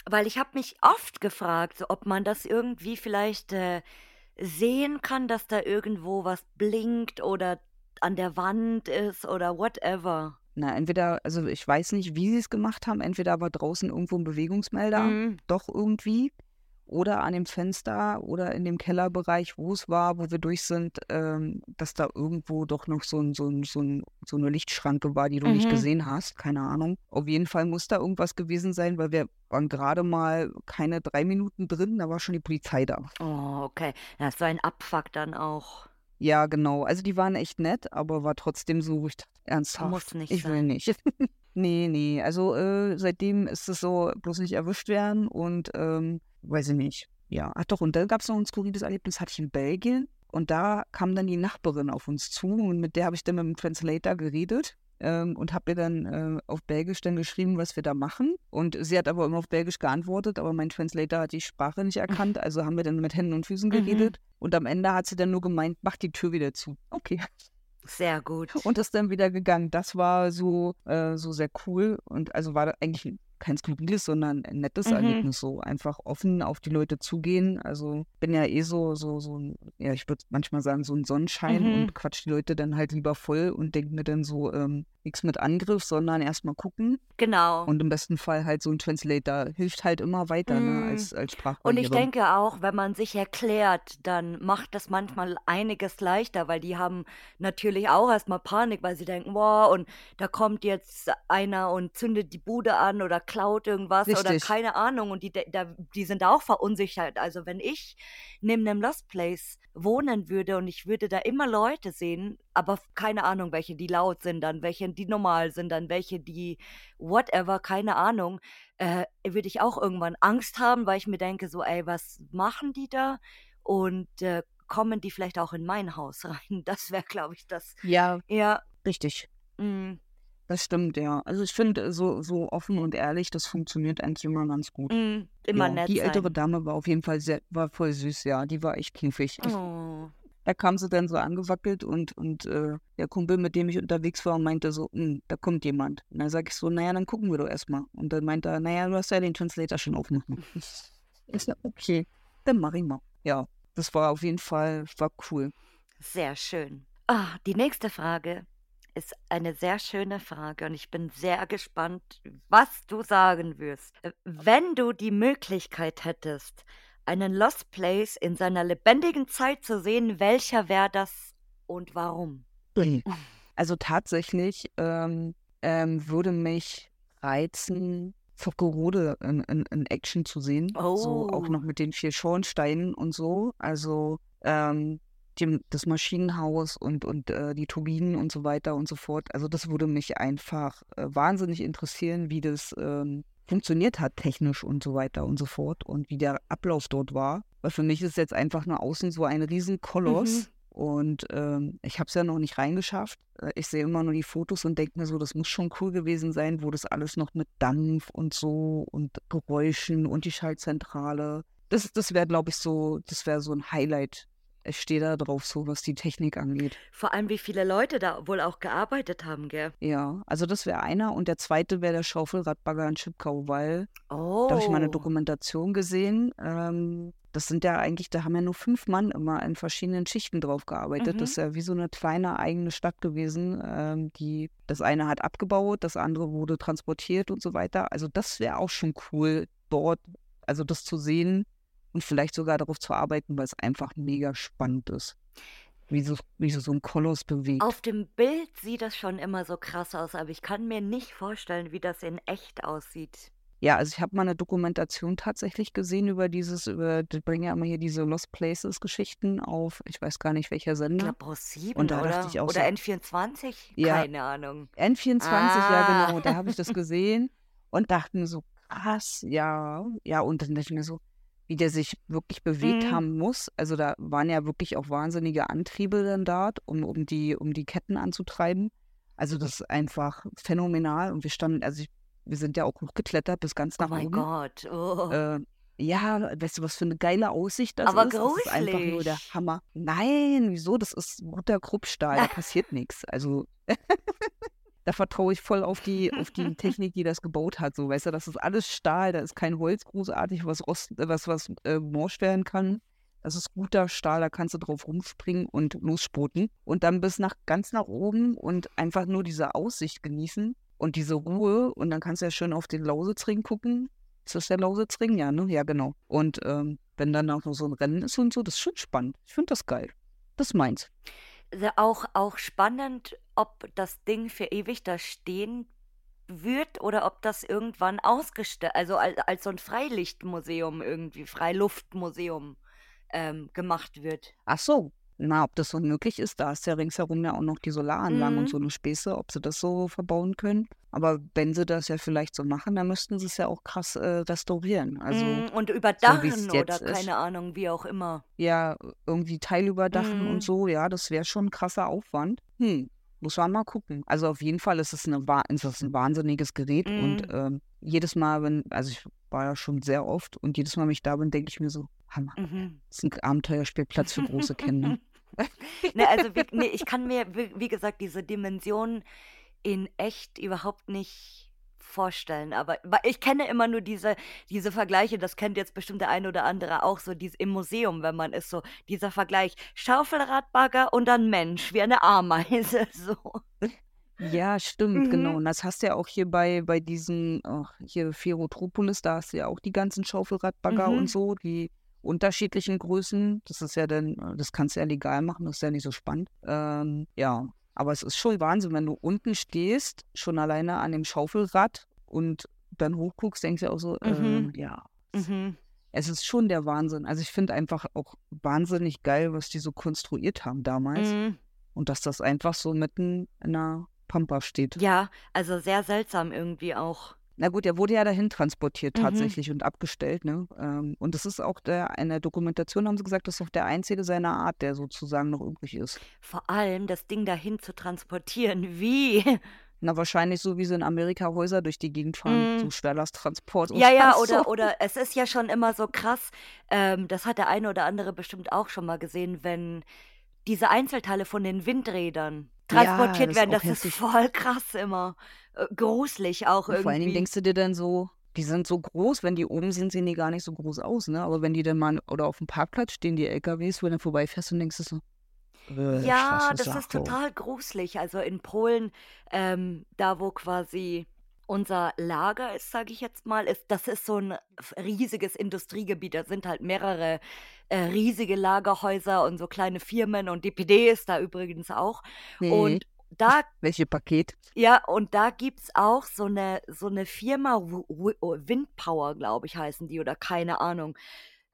Weil ich habe mich oft gefragt, so, ob man das irgendwie vielleicht äh, sehen kann, dass da irgendwo was blinkt oder an der Wand ist oder whatever. na entweder also ich weiß nicht, wie sie es gemacht haben. Entweder war draußen irgendwo ein Bewegungsmelder, Mhm. doch irgendwie. Oder an dem Fenster oder in dem Kellerbereich, wo es war, wo wir durch sind, ähm, dass da irgendwo doch noch so, ein, so, ein, so, ein, so eine Lichtschranke war, die du nicht Mhm. gesehen hast. Keine Ahnung. Auf jeden Fall muss da irgendwas gewesen sein, weil wir waren gerade mal keine drei Minuten drin, da war schon die Polizei da. Oh, okay. Das so ein Abfuck dann auch. Ja, genau. Also die waren echt nett, aber war trotzdem so, ich dachte, ernsthaft, Muss nicht ich will sein. nicht. nee, nee. Also äh, seitdem ist es so, bloß nicht erwischt werden und ähm, weiß ich nicht. Ja, ach doch, und dann gab es noch ein skurriles Erlebnis, hatte ich in Belgien und da kam dann die Nachbarin auf uns zu und mit der habe ich dann mit dem Translator geredet. Ähm, und habe ihr dann äh, auf Belgisch dann geschrieben, was wir da machen. Und sie hat aber immer auf Belgisch geantwortet, aber mein Translator hat die Sprache nicht erkannt, also haben wir dann mit Händen und Füßen Mhm. geredet. Und am Ende hat sie dann nur gemeint, mach die Tür wieder zu. Okay. Sehr gut. Und ist dann wieder gegangen. Das war so, äh, so sehr cool. Und also war eigentlich kein skurriles, sondern ein nettes Mhm. Erlebnis. So einfach offen auf die Leute zugehen. Also bin ja eh so, so, so ein, ja, ich würde manchmal sagen, so ein Sonnenschein Mhm. und quatsch die Leute dann halt lieber voll und denke mir dann so, ähm, nichts mit Angriff, sondern erstmal gucken. Genau. Und im besten Fall halt so ein Translator hilft halt immer weiter, ne, Mm. als, als Und Sprachbarriere. ich denke auch, wenn man sich erklärt, dann macht das manchmal einiges leichter, weil die haben natürlich auch erstmal Panik, weil sie denken, boah, und da kommt jetzt einer und zündet die Bude an oder klaut irgendwas oder Richtig. keine Ahnung. Und die, die sind auch verunsichert. Also wenn ich neben einem Lost Place wohnen würde und ich würde da immer Leute sehen, aber keine Ahnung, welche die laut sind, dann welche die normal sind, dann welche die whatever, keine Ahnung, äh, würde ich auch irgendwann Angst haben, weil ich mir denke, so, ey, was machen die da? Und äh, kommen die vielleicht auch in mein Haus rein? Das wäre, glaube ich, das. Ja, Ja, richtig. mm, Das stimmt, ja. Also ich finde, so, so offen und ehrlich, das funktioniert eigentlich immer ganz gut. mm, immer Ja, nett die ältere sein. Dame war auf jeden Fall sehr, war voll süß, ja. Die war echt knuffig. Oh. Da kam sie dann so angewackelt und, und äh, der Kumpel, mit dem ich unterwegs war, meinte so, "Hm, da kommt jemand. Und dann sag ich so, naja, dann gucken wir doch erstmal. Und dann meinte er, naja, du hast ja den Translator schon aufmachen. Ich so, okay, dann mach ich mal. Ja, das war auf jeden Fall, war cool. Sehr schön. Ah, die nächste Frage ist eine sehr schöne Frage und ich bin sehr gespannt, was du sagen wirst. Äh, Wenn du die Möglichkeit hättest, einen Lost Place in seiner lebendigen Zeit zu sehen, welcher wäre das und warum? Also tatsächlich ähm, ähm, würde mich reizen, Fockerode in, in, in Action zu sehen. So auch Oh. noch mit den vier Schornsteinen und so. Also ähm, dem, das Maschinenhaus und, und äh, die Turbinen und so weiter und so fort. Also das würde mich einfach äh, wahnsinnig interessieren, wie das ähm, funktioniert hat, technisch und so weiter und so fort und wie der Ablauf dort war. Weil für mich ist jetzt einfach nur außen so ein riesen Koloss. Mhm. Und ähm, ich habe es ja noch nicht reingeschafft. Äh, Ich sehe immer nur die Fotos und denke mir so, das muss schon cool gewesen sein, wo das alles noch mit Dampf und so und Geräuschen und die Schaltzentrale. Das, das wäre, glaube ich, so, das wäre so ein Highlight. Ich stehe da drauf, so was die Technik angeht. Vor allem, wie viele Leute da wohl auch gearbeitet haben, gell? Ja, also das wäre einer. Und der zweite wäre der Schaufelradbagger in Chipkau, weil da habe ich mal eine Oh. Dokumentation gesehen. Ähm, das sind ja eigentlich, da haben ja nur fünf Mann immer in verschiedenen Schichten drauf gearbeitet. Das Mhm. ist ja wie so eine kleine eigene Stadt gewesen. Ähm, die, das eine hat abgebaut, das andere wurde transportiert und so weiter. Also das wäre auch schon cool, dort, also das zu sehen und vielleicht sogar darauf zu arbeiten, weil es einfach mega spannend ist. Wie so, wie so, so ein Koloss bewegt. Auf dem Bild sieht das schon immer so krass aus, aber ich kann mir nicht vorstellen, wie das in echt aussieht. Ja, also ich habe mal eine Dokumentation tatsächlich gesehen über dieses, über, die bringen ja immer hier diese Lost Places Geschichten auf, ich weiß gar nicht welcher Ich Sender. glaube Pro7 Und da dachte oder? ich auch Oder so, N24? ja, Keine Ahnung. N24, ja Ah. genau, da habe ich das gesehen und dachte mir so, krass, ja, ja, und dann dachte ich mir so, wie der sich wirklich bewegt Mhm. haben muss. Also da waren ja wirklich auch wahnsinnige Antriebe dann dort, um, um die, um die Ketten anzutreiben. Also das ist einfach phänomenal und wir standen, also ich, wir sind ja auch hochgeklettert bis ganz Oh nach mein oben. Gott. Oh. Äh, ja, weißt du, was für eine geile Aussicht das Aber ist? Das ist einfach nur der. Hammer. Nein, wieso? Das ist guter Kruppstahl, da passiert nichts. Also da vertraue ich voll auf die, auf die Technik, die das gebaut hat. So, weißt du, das ist alles Stahl, da ist kein Holz großartig, was rost, äh, was, was äh, morscht werden kann. Das ist guter Stahl, da kannst du drauf rumspringen und losspoten. Und dann bis nach ganz nach oben und einfach nur diese Aussicht genießen und diese Ruhe. Und dann kannst du ja schön auf den Lausitzring gucken. Ist das der Lausitzring? Ja, ne? Ja, genau. Und ähm, wenn dann auch noch so ein Rennen ist und so, das ist schon spannend. Ich finde das geil. Das meins. Auch, auch spannend, ob das Ding für ewig da stehen wird oder ob das irgendwann ausgestellt, also als, als so ein Freilichtmuseum irgendwie, Freiluftmuseum ähm, gemacht wird. Ach so. Na, ob das so möglich ist, da ist ja ringsherum ja auch noch die Solaranlagen und Mhm. so eine Späße, ob sie das so verbauen können. Aber wenn sie das ja vielleicht so machen, dann müssten sie es ja auch krass äh, restaurieren. Also Mm, Und so überdachen oder jetzt ist. keine Ahnung, wie auch immer. Ja, irgendwie Teilüberdachen und Mm. so, ja, das wäre schon ein krasser Aufwand. Hm, muss man mal gucken. Also auf jeden Fall ist es, eine, wa- ist es ein wahnsinniges Gerät und Mm. ähm, jedes Mal, wenn, also ich war ja schon sehr oft und jedes Mal, wenn ich da bin, denke ich mir so, Hammer, Mhm. das ist ein Abenteuerspielplatz für große Kinder. Ne, also wie, nee, ich kann mir, wie, wie gesagt, diese Dimension in echt überhaupt nicht vorstellen. Aber ich kenne immer nur diese, diese Vergleiche, das kennt jetzt bestimmt der eine oder andere auch so, dies, im Museum, wenn man ist, so dieser Vergleich, Schaufelradbagger und dann Mensch, wie eine Ameise. So. Ja, stimmt, genau. Mhm. Und das hast du ja auch hier bei, bei diesen, ach, hier Ferrotropolis, da hast du ja auch die ganzen Schaufelradbagger und Mhm. so, die unterschiedlichen Größen. Das ist ja dann, äh, das kannst du ja legal machen, das ist ja nicht so spannend. Ähm, ja, aber es ist schon Wahnsinn, wenn du unten stehst, schon alleine an dem Schaufelrad und dann hochguckst, denkst du auch so, Mhm. ähm, ja, Mhm. es ist schon der Wahnsinn. Also ich finde einfach auch wahnsinnig geil, was die so konstruiert haben damals. Mhm. Und dass das einfach so mitten in der Pampa steht. Ja, also sehr seltsam irgendwie auch. Na gut, er wurde ja dahin transportiert Mhm. tatsächlich und abgestellt, ne? Ähm, und das ist auch der, in der Dokumentation haben sie gesagt, das ist auch der einzige seiner Art, der sozusagen noch übrig ist. Vor allem das Ding dahin zu transportieren. Wie? Na, wahrscheinlich so, wie sie in Amerika Häuser durch die Gegend fahren, so Mhm. Schwerlasttransport und Ja, ja, so. oder, oder es ist ja schon immer so krass, ähm, das hat der eine oder andere bestimmt auch schon mal gesehen, wenn diese Einzelteile von den Windrädern Ja, transportiert das ist werden. Das ist hässlich. voll krass immer. Äh, gruselig auch Und vor allen Dingen irgendwie. denkst du dir dann so, die sind so groß, wenn die oben sind, sehen die gar nicht so groß aus, ne? Aber wenn die dann mal, oder auf dem Parkplatz stehen, die LKWs, wo du dann vorbeifährst und denkst du so, äh, Ja, das ist total gruselig. Also in Polen, ähm, da wo quasi unser Lager ist, sage ich jetzt mal, ist, das ist so ein riesiges Industriegebiet. Da sind halt mehrere äh, riesige Lagerhäuser und so kleine Firmen und DPD ist da übrigens auch. Mhm. Und da Welche Paket? ja, und da gibt's auch so eine so eine Firma, oh, Windpower, glaube ich, heißen die oder keine Ahnung.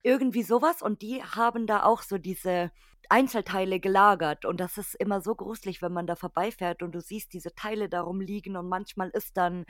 Irgendwie sowas und die haben da auch so diese Einzelteile gelagert und das ist immer so gruselig, wenn man da vorbeifährt und du siehst diese Teile da rumliegen und manchmal ist dann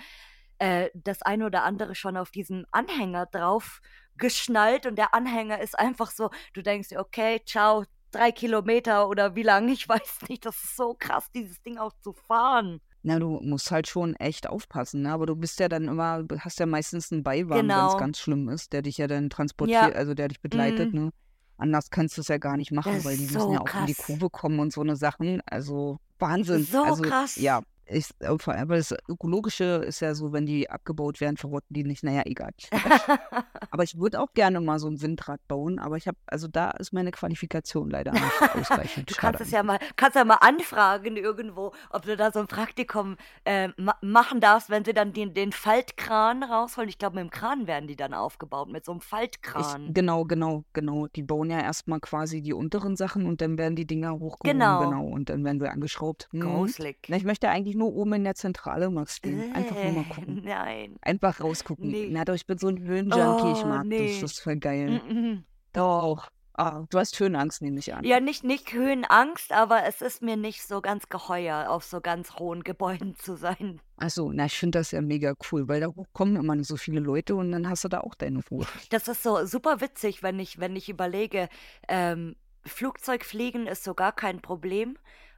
äh, das eine oder andere schon auf diesen Anhänger drauf geschnallt und der Anhänger ist einfach so, du denkst dir, okay, ciao, drei Kilometer oder wie lang, ich weiß nicht, das ist so krass, dieses Ding auch zu fahren. Na, du musst halt schon echt aufpassen, ne? Aber du bist ja dann immer, du hast ja meistens einen Beiwagen, wenn es Genau. ganz schlimm ist, der dich ja dann Ja, transportiert, also der dich begleitet, mm, ne? Anders kannst du es ja gar nicht machen, weil die ist müssen so ja auch in die krass. Kurve kommen und so eine Sachen. Also Wahnsinn. So Also krass. ja, ich, äh, aber das Ökologische ist ja so, wenn die abgebaut werden, verrotten die nicht. Naja, egal. Aber ich würde auch gerne mal so ein Windrad bauen, aber ich habe, also da ist meine Qualifikation leider nicht ausreichend. Du kannst es ja mal, kannst ja mal anfragen irgendwo, ob du da so ein Praktikum äh, ma machen darfst, wenn sie dann den, den Faltkran rausholen. Ich glaube, mit dem Kran werden die dann aufgebaut, mit so einem Ich, Faltkran. genau, genau, genau. Die bauen ja erstmal quasi die unteren Sachen und dann werden die Dinger hochgehoben, Genau. genau, und dann werden sie angeschraubt. Mhm. Gruselig. Na, ich möchte eigentlich nur oben in der Zentrale mal stehen. Einfach nur mal Äh, gucken. nein. Einfach rausgucken. Nee. Na doch, ich bin so ein Höhenjunkie, ich Oh, mag das. nee. Das ist voll geil. Mhm. Doch. Ah, du hast Höhenangst, nehme ich an. Ja, nicht, nicht Höhenangst, aber es ist mir nicht so ganz geheuer, auf so ganz hohen Gebäuden zu sein. Achso, na, ich finde das ja mega cool, weil da kommen immer so viele Leute und dann hast du da auch deine Ruhe. Das ist so super witzig, wenn ich, wenn ich überlege, ähm, Flugzeugfliegen ist so gar kein Problem,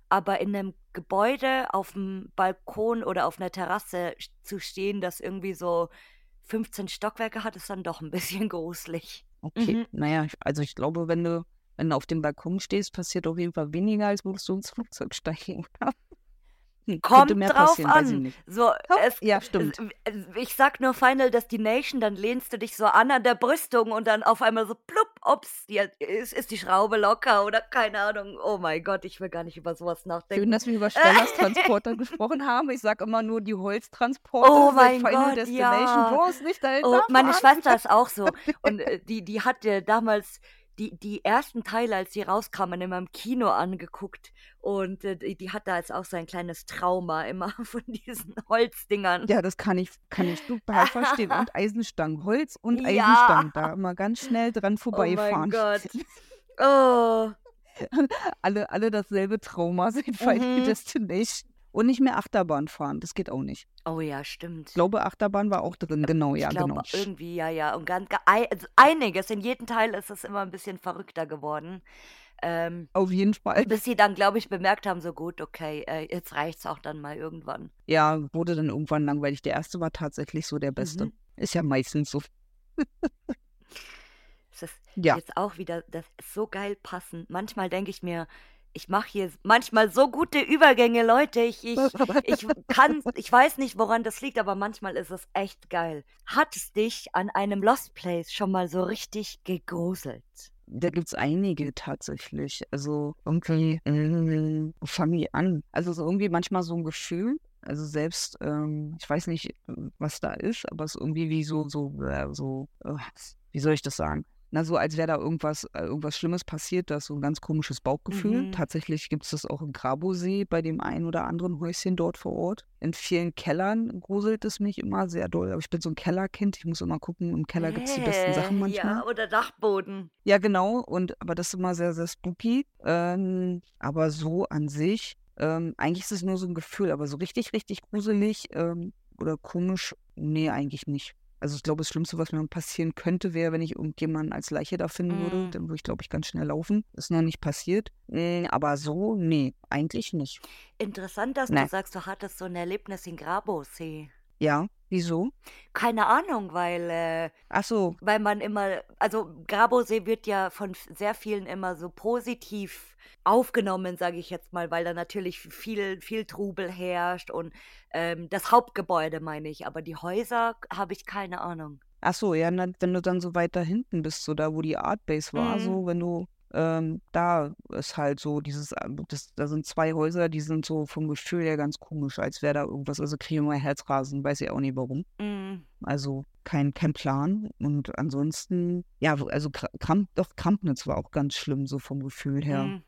aber in einem Gebäude auf dem Balkon oder auf einer Terrasse zu stehen, das irgendwie so 15 Stockwerke hat, ist dann doch ein bisschen gruselig. Okay, Mhm. naja, also ich glaube, wenn du, wenn du auf dem Balkon stehst, passiert auf jeden Fall weniger, als würdest du ins Flugzeug steigen? Hm, Kommt drauf an. So, es, ja, stimmt. ich sag nur Final Destination, dann lehnst du dich so an an der Brüstung und dann auf einmal so plupp, ups, die, ist, ist die Schraube locker oder keine Ahnung. Oh mein Gott, ich will gar nicht über sowas Schön, nachdenken. dass wir über Schwerlasttransporter gesprochen haben. Ich sag immer nur die Holztransporter Oh mein Final Gott, Destination. ja. Nicht dahinter Oh, meine. Schwester ist auch so. Und äh, die, die hatte damals die, die ersten Teile, als sie rauskamen, immer im Kino angeguckt. Und äh, die, die hat da jetzt auch so ein kleines Trauma immer von diesen Holzdingern. Ja, das kann ich, kann ich total verstehen. Und Eisenstangen, Holz und Ja. Eisenstangen, da immer ganz schnell dran Oh mein vorbeifahren. Gott. Oh. alle, alle dasselbe Trauma seit Final Mhm. Destination. Und nicht mehr Achterbahn fahren, das geht auch nicht. Oh ja, stimmt. Ich glaube, Achterbahn war auch drin. Genau, Ich ja, glaube genau. irgendwie, ja, ja. Und ganz, also einiges, in jedem Teil ist es immer ein bisschen verrückter geworden. Ähm, Auf jeden Fall. bis sie dann, glaube ich, bemerkt haben, so gut, okay, äh, jetzt reicht's auch dann mal irgendwann. Ja, wurde dann irgendwann langweilig. Der erste war tatsächlich so der beste. Mhm. Ist ja meistens so. Es ist Ja. jetzt auch wieder, das ist so geil passend. Manchmal denke ich mir, ich mache hier manchmal so gute Übergänge, Leute. Ich, ich, ich kann, ich weiß nicht, woran das liegt, aber manchmal ist es echt geil. Hat es dich an einem Lost Place schon mal so richtig gegruselt? Da gibt's einige tatsächlich. Also irgendwie, äh, wo fange ich an? Also so irgendwie manchmal so ein Gefühl, Also selbst, ähm, ich weiß nicht, was da ist, aber es ist irgendwie wie so, so, äh, so, äh, wie soll ich das sagen? Na, so als wäre da irgendwas, äh, irgendwas Schlimmes passiert, da ist so ein ganz komisches Bauchgefühl. Mhm. Tatsächlich gibt es das auch im Grabosee bei dem einen oder anderen Häuschen dort vor Ort. In vielen Kellern gruselt es mich immer sehr doll. Aber ich bin so ein Kellerkind. Ich muss immer gucken, im Keller gibt es die besten Sachen Äh, manchmal. ja, oder Dachboden. Ja, genau. Und aber das ist immer sehr, sehr spooky. Ähm, aber so an sich, ähm, eigentlich ist es nur so ein Gefühl, aber so richtig, richtig gruselig ähm, oder komisch, nee, eigentlich nicht. Also ich glaube, das Schlimmste, was mir passieren könnte, wäre, wenn ich irgendjemanden als Leiche da finden würde. Mm. Dann würde ich, glaube ich, ganz schnell laufen. Ist noch nicht passiert. Mm, Aber so, nee, eigentlich nicht. Interessant, dass du Ne. sagst, du hattest so ein Erlebnis in Grabosee. Ja, wieso? Keine Ahnung, weil, äh, Ach so, weil man immer, also Grabosee wird ja von sehr vielen immer so positiv aufgenommen, sage ich jetzt mal, weil da natürlich viel, viel Trubel herrscht und ähm, das Hauptgebäude meine ich, aber die Häuser habe ich keine Ahnung. ach so, ja, na, wenn du dann so weiter hinten bist, so da, wo die Artbase war, Mhm. so, wenn du, ähm, da ist halt so dieses, äh, das, da sind zwei Häuser, die sind so vom Gefühl her ganz komisch, als wäre da irgendwas, also kriege ich immer Herzrasen, weiß ich auch nicht warum. Mm. Also kein, kein Plan. Und ansonsten, ja, also Kra- Kramp, doch Krampnitz war auch ganz schlimm, so vom Gefühl her. Mm.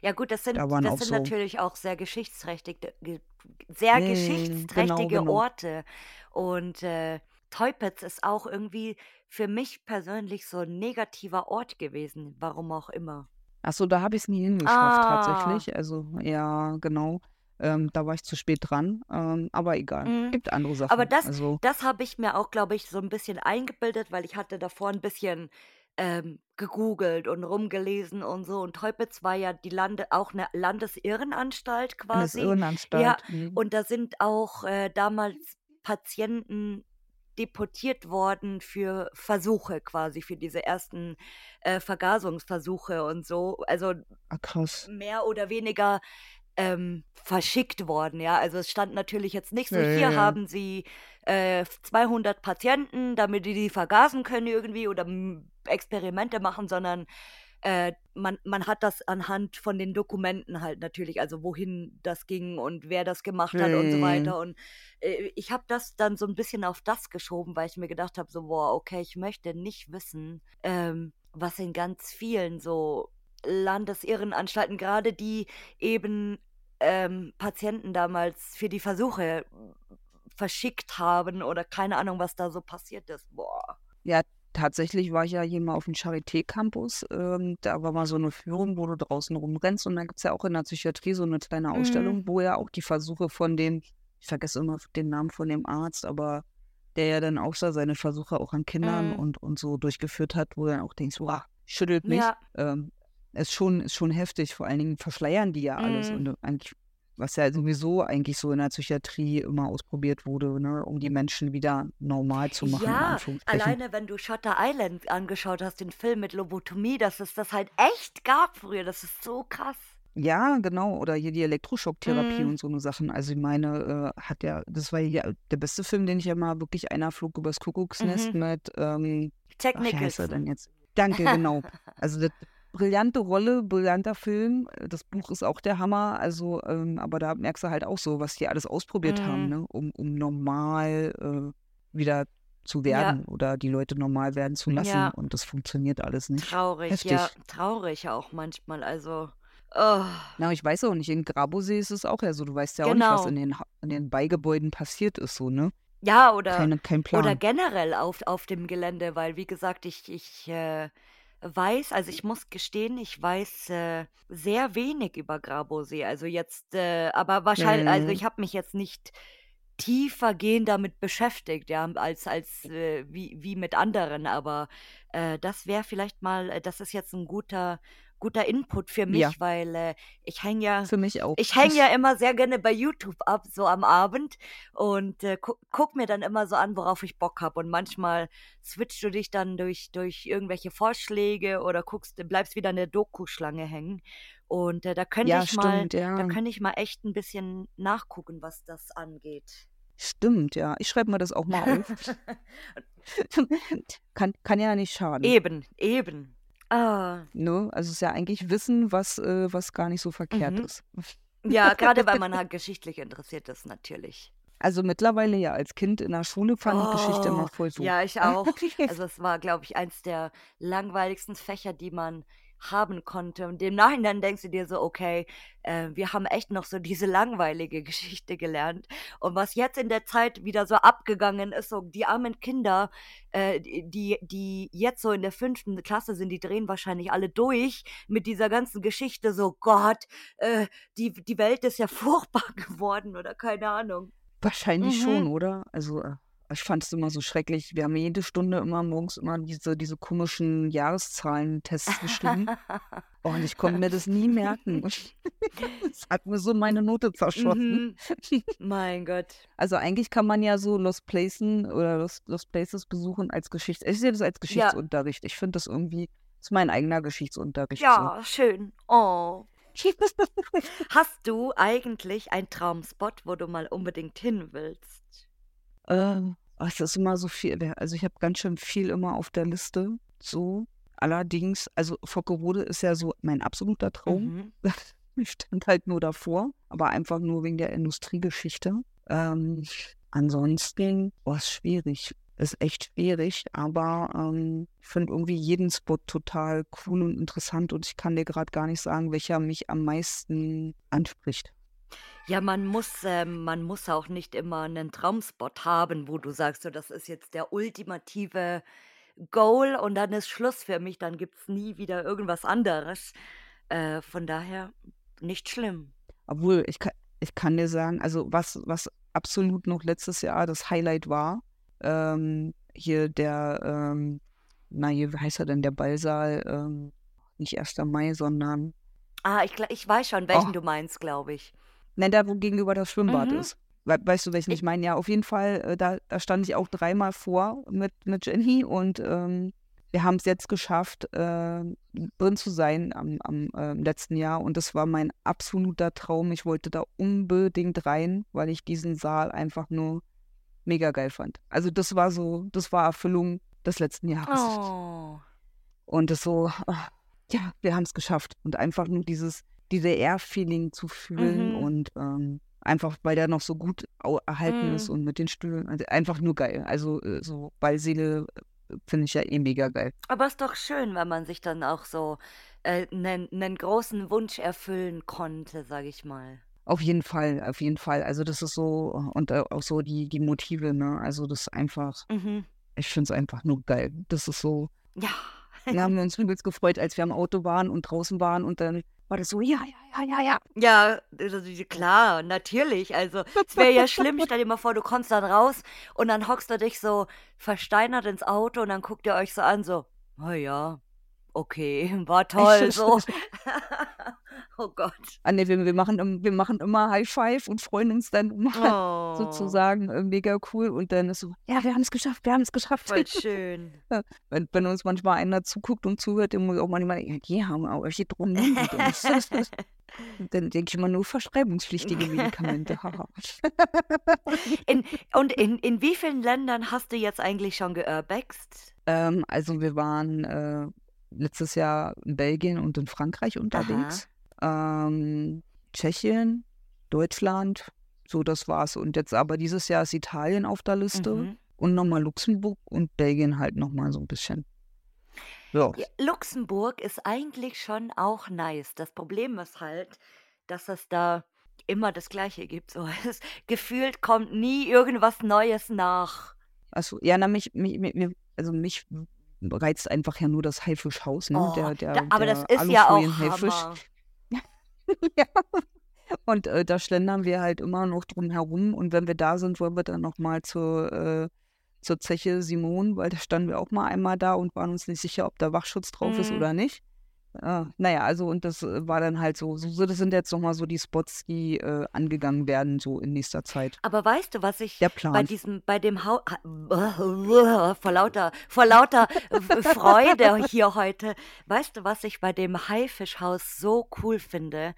Ja gut, das sind, Da das sind so, natürlich auch sehr geschichtsträchtige, ge- sehr genau, geschichtsträchtige genau. Orte. Und äh, Teupitz ist auch irgendwie für mich persönlich so ein negativer Ort gewesen, warum auch immer. Ach so, da habe ich es nie hingeschafft, Ah, tatsächlich. Also, ja, genau. Ähm, da war ich zu spät dran. Ähm, aber egal. mm. Gibt andere Aber Sachen. das, Also, das habe ich mir auch, glaube ich, so ein bisschen eingebildet, weil ich hatte davor ein bisschen ähm, gegoogelt und rumgelesen und so. Und Teupitz war ja die Lande, auch eine Landesirrenanstalt quasi. Ja, Irrenanstalt. Mhm. und da sind auch äh, damals Patienten deportiert worden für Versuche quasi, für diese ersten äh, Vergasungsversuche und so. Also Ah, krass. mehr oder weniger ähm, verschickt worden, ja. Also es stand natürlich jetzt nicht so, Ja, ja, hier ja. haben Sie äh, 200 Patienten, damit die die vergasen können irgendwie oder Experimente machen, sondern äh, man, man hat das anhand von den Dokumenten halt natürlich, also wohin das ging und wer das gemacht hat und so Mhm. weiter. Und äh, ich habe das dann so ein bisschen auf das geschoben, weil ich mir gedacht habe, so, boah, okay, ich möchte nicht wissen, ähm, was in ganz vielen so Landesirrenanstalten, gerade die eben ähm, Patienten damals für die Versuche verschickt haben oder keine Ahnung, was da so passiert ist. Boah. Ja, tatsächlich war ich ja hier mal auf dem Charité-Campus. Ähm, da war mal so eine Führung, wo du draußen rumrennst. Und da gibt es ja auch in der Psychiatrie so eine kleine Mhm. Ausstellung, wo ja auch die Versuche von den, ich vergesse immer den Namen von dem Arzt, aber der ja dann auch so seine Versuche auch an Kindern Mhm. und, und so durchgeführt hat, wo du dann auch denkst, wow, schüttelt mich. Ja. Ähm, ist schon, ist schon heftig. Vor allen Dingen verschleiern die ja alles. Mhm. Und eigentlich, was ja sowieso eigentlich so in der Psychiatrie immer ausprobiert wurde, ne, um die Menschen wieder normal zu machen, Ja, alleine wenn du Shutter Island angeschaut hast, den Film mit Lobotomie, dass es das halt echt gab früher, das ist so krass. Ja, genau. Oder hier die Elektroschocktherapie Mhm. und so eine Sachen. Also ich meine, äh, hat ja, das war ja der beste Film, den ich ja mal wirklich einer flog übers Kuckucksnest Mhm. mit, ähm, Jack ach, wie heißt er Nicholson. denn jetzt? Danke, genau. Also das, brillante Rolle, brillanter Film. Das Buch ist auch der Hammer. Also, ähm, aber da merkst du halt auch so, was die alles ausprobiert haben, Mhm. ne? um, um normal äh, wieder zu Ja. werden oder die Leute normal werden zu lassen. Ja. Und das funktioniert alles nicht. Traurig, Heftig. ja, traurig auch manchmal. Also, oh, Na, ich weiß auch nicht, in Grabosee ist es auch ja so. Du weißt ja auch nicht, was Genau. in den, in den Beigebäuden passiert ist, so, ne? ja, oder, Keine, kein oder Plan. generell auf, auf dem Gelände, weil, wie gesagt, ich, ich äh, weiß, also ich muss gestehen, ich weiß äh, sehr wenig über Grabosee. Also jetzt, äh, aber wahrscheinlich, also Mhm. ich habe mich jetzt nicht tiefergehend damit beschäftigt, ja, als, als äh, wie, wie mit anderen, aber äh, das wäre vielleicht mal, äh, das ist jetzt ein guter, guter Input für mich, Ja. weil äh, ich hänge ja, Für mich auch. ich hänge ja immer sehr gerne bei YouTube ab, so am Abend und äh, guck, guck mir dann immer so an, worauf ich Bock habe. Und manchmal switchst du dich dann durch, durch irgendwelche Vorschläge oder guckst, bleibst wieder in der Doku-Schlange hängen. Und äh, da könnte Ja, ich mal, stimmt, ja. da könnte ich mal echt ein bisschen nachgucken, was das angeht. Stimmt, ja. Ich schreibe mir das auch mal auf. kann, kann ja nicht schaden. eben, eben. Ah, Ne? Also es ist ja eigentlich Wissen, was, äh, was gar nicht so verkehrt Mhm. ist. Ja, gerade weil man halt geschichtlich interessiert ist, natürlich. Also mittlerweile ja, als Kind in der Schule fand ich Geschichte immer Oh, voll ja, super. ich auch. Also es war, glaube ich, eins der langweiligsten Fächer, die man haben konnte. Und im Nachhinein denkst du dir so, okay, äh, wir haben echt noch so diese langweilige Geschichte gelernt. Und was jetzt in der Zeit wieder so abgegangen ist, so die armen Kinder, äh, die, die jetzt so in der fünften Klasse sind, die drehen wahrscheinlich alle durch mit dieser ganzen Geschichte, so Gott, äh, die, die Welt ist ja furchtbar geworden oder keine Ahnung. Wahrscheinlich Mhm. schon, oder? Also äh, ich fand es immer so schrecklich. Wir haben jede Stunde immer morgens immer diese, diese komischen Jahreszahlentests geschrieben. Oh, und ich konnte mir das nie merken. Das hat mir so meine Note zerschossen. Mhm. Mein Gott. Also eigentlich kann man ja so Lost Places oder Lost, Lost Places besuchen als Geschichts... Ich sehe das als Geschichtsunterricht. Ich finde das irgendwie, das ist mein eigener Geschichtsunterricht. Ja, schön. Oh. Hast du eigentlich einen Traumspot, wo du mal unbedingt hin willst? Äh, es ist immer so viel. Also ich habe ganz schön viel immer auf der Liste. So. Allerdings, also Fockerode ist ja so mein absoluter Traum. Mhm. Ich stand halt nur davor, aber einfach nur wegen der Industriegeschichte. Ähm, ansonsten, oh, ist schwierig. Ist echt schwierig, aber ähm, ich finde irgendwie jeden Spot total cool und interessant und ich kann dir gerade gar nicht sagen, welcher mich am meisten anspricht. Ja, man muss, ähm, man muss auch nicht immer einen Traumspot haben, wo du sagst, so, das ist jetzt der ultimative Goal und dann ist Schluss für mich, dann gibt es nie wieder irgendwas anderes. Äh, von daher nicht schlimm. Obwohl, ich kann, ich kann dir sagen, also was, was absolut noch letztes Jahr das Highlight war, ähm, hier der, ähm, na hier, wie heißt er denn, der Ballsaal, ähm, nicht 1. Mai, sondern, Ah, ich, ich weiß schon, welchen oh, du meinst, glaube ich. Nein, da wo gegenüber das Schwimmbad Mhm. ist. We weißt du, welchen ich Ich, meine? Ja, auf jeden Fall, äh, da, da stand ich auch dreimal vor mit, mit Jenny und ähm, wir haben es jetzt geschafft, äh, drin zu sein am, am ähm, letzten Jahr und das war mein absoluter Traum. Ich wollte da unbedingt rein, weil ich diesen Saal einfach nur mega geil fand. Also das war so, das war Erfüllung des letzten Jahres. oh. Und das so, ah, ja, wir haben es geschafft. Und einfach nur dieses DDR-Feeling zu fühlen Mhm. und ähm, einfach, weil der noch so gut erhalten ist Mhm. und mit den Stühlen, also einfach nur geil. Also äh, so Ballseele äh, finde ich ja eh mega geil. Aber ist doch schön, wenn man sich dann auch so einen äh, großen Wunsch erfüllen konnte, sage ich mal. Auf jeden Fall, auf jeden Fall. Also das ist so, und auch so die, die Motive, ne? Also das ist einfach, Mhm. ich finde es einfach nur geil. Das ist so, Ja. da haben wir uns übelst gefreut, als wir am Auto waren und draußen waren und dann war das so, ja, ja, ja, ja, ja. Ja, also klar, natürlich. Also, es wäre ja schlimm, stell dir mal vor, du kommst dann raus und dann hockst du dich so versteinert ins Auto und dann guckt ihr euch so an, so, na ja, okay, war toll, so. Oh Gott. Ah, nee, wir, wir, machen, wir machen immer High Five und freuen uns dann immer Oh, sozusagen äh, mega cool und dann ist so, ja, wir haben es geschafft, wir haben es geschafft. voll schön. Ja, wenn, wenn uns manchmal einer zuguckt und zuhört, dann muss auch manchmal, ja, die haben aber hier drum. dann denke ich immer nur verschreibungspflichtige Medikamente. In, und in, in wie vielen Ländern hast du jetzt eigentlich schon geurbext? ähm, also wir waren äh, letztes Jahr in Belgien und in Frankreich unterwegs. Ähm, Tschechien, Deutschland, so das war's. Und jetzt aber dieses Jahr ist Italien auf der Liste Mhm. und nochmal Luxemburg und Belgien halt nochmal so ein bisschen. Ja, Luxemburg ist eigentlich schon auch nice. Das Problem ist halt, dass es da immer das Gleiche gibt. So, es, gefühlt kommt nie irgendwas Neues nach. Also, ja, na, mich, mich, mich- also mich reizt einfach ja nur das Haifischhaus, ne? Oh, Der, der, da, aber das der ist ja auch. Hammer. ja. Und äh, da schlendern wir halt immer noch drum herum. Und wenn wir da sind, wollen wir dann nochmal zur, äh, zur Zeche Simon, weil da standen wir auch mal einmal da und waren uns nicht sicher, ob da Wachschutz drauf ist Mhm. oder nicht. Äh, naja, also und das äh, war dann halt so, so, das sind jetzt nochmal so die Spots, die äh, angegangen werden, so in nächster Zeit. Aber weißt du, was ich Der bei Plan. diesem, bei dem Haus, vor lauter, vor lauter äh, Freude hier heute, weißt du, was ich bei dem Haifischhaus so cool finde?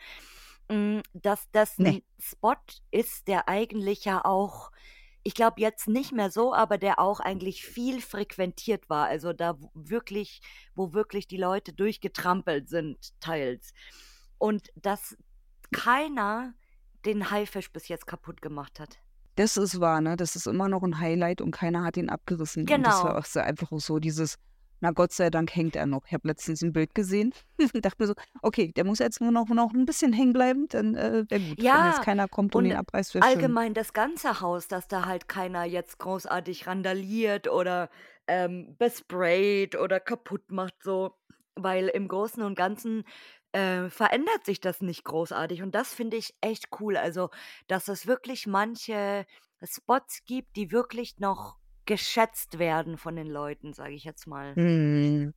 Mm, Dass das Nee. ein Spot ist, der eigentlich ja auch, ich glaube jetzt nicht mehr so, aber der auch eigentlich viel frequentiert war. Also da wirklich, wo wirklich die Leute durchgetrampelt sind, teils. Und das keiner den Haifisch bis jetzt kaputt gemacht hat. Das ist wahr, ne? Das ist immer noch ein Highlight und keiner hat ihn abgerissen. Und das war Genau. auch so einfach so dieses, na Gott sei Dank hängt er noch. Ich habe letztens ein Bild gesehen und dachte mir so, okay, der muss jetzt nur noch, noch ein bisschen hängen bleiben, dann äh, wäre gut. Wenn jetzt Ja, keiner kommt und und ihn abreißt, wäre schön. allgemein das ganze Haus, dass da halt keiner jetzt großartig randaliert oder ähm, besprayt oder kaputt macht, so. Weil im Großen und Ganzen äh, verändert sich das nicht großartig. Und das finde ich echt cool. Also, dass es wirklich manche Spots gibt, die wirklich noch geschätzt werden von den Leuten, sage ich jetzt mal. Hm.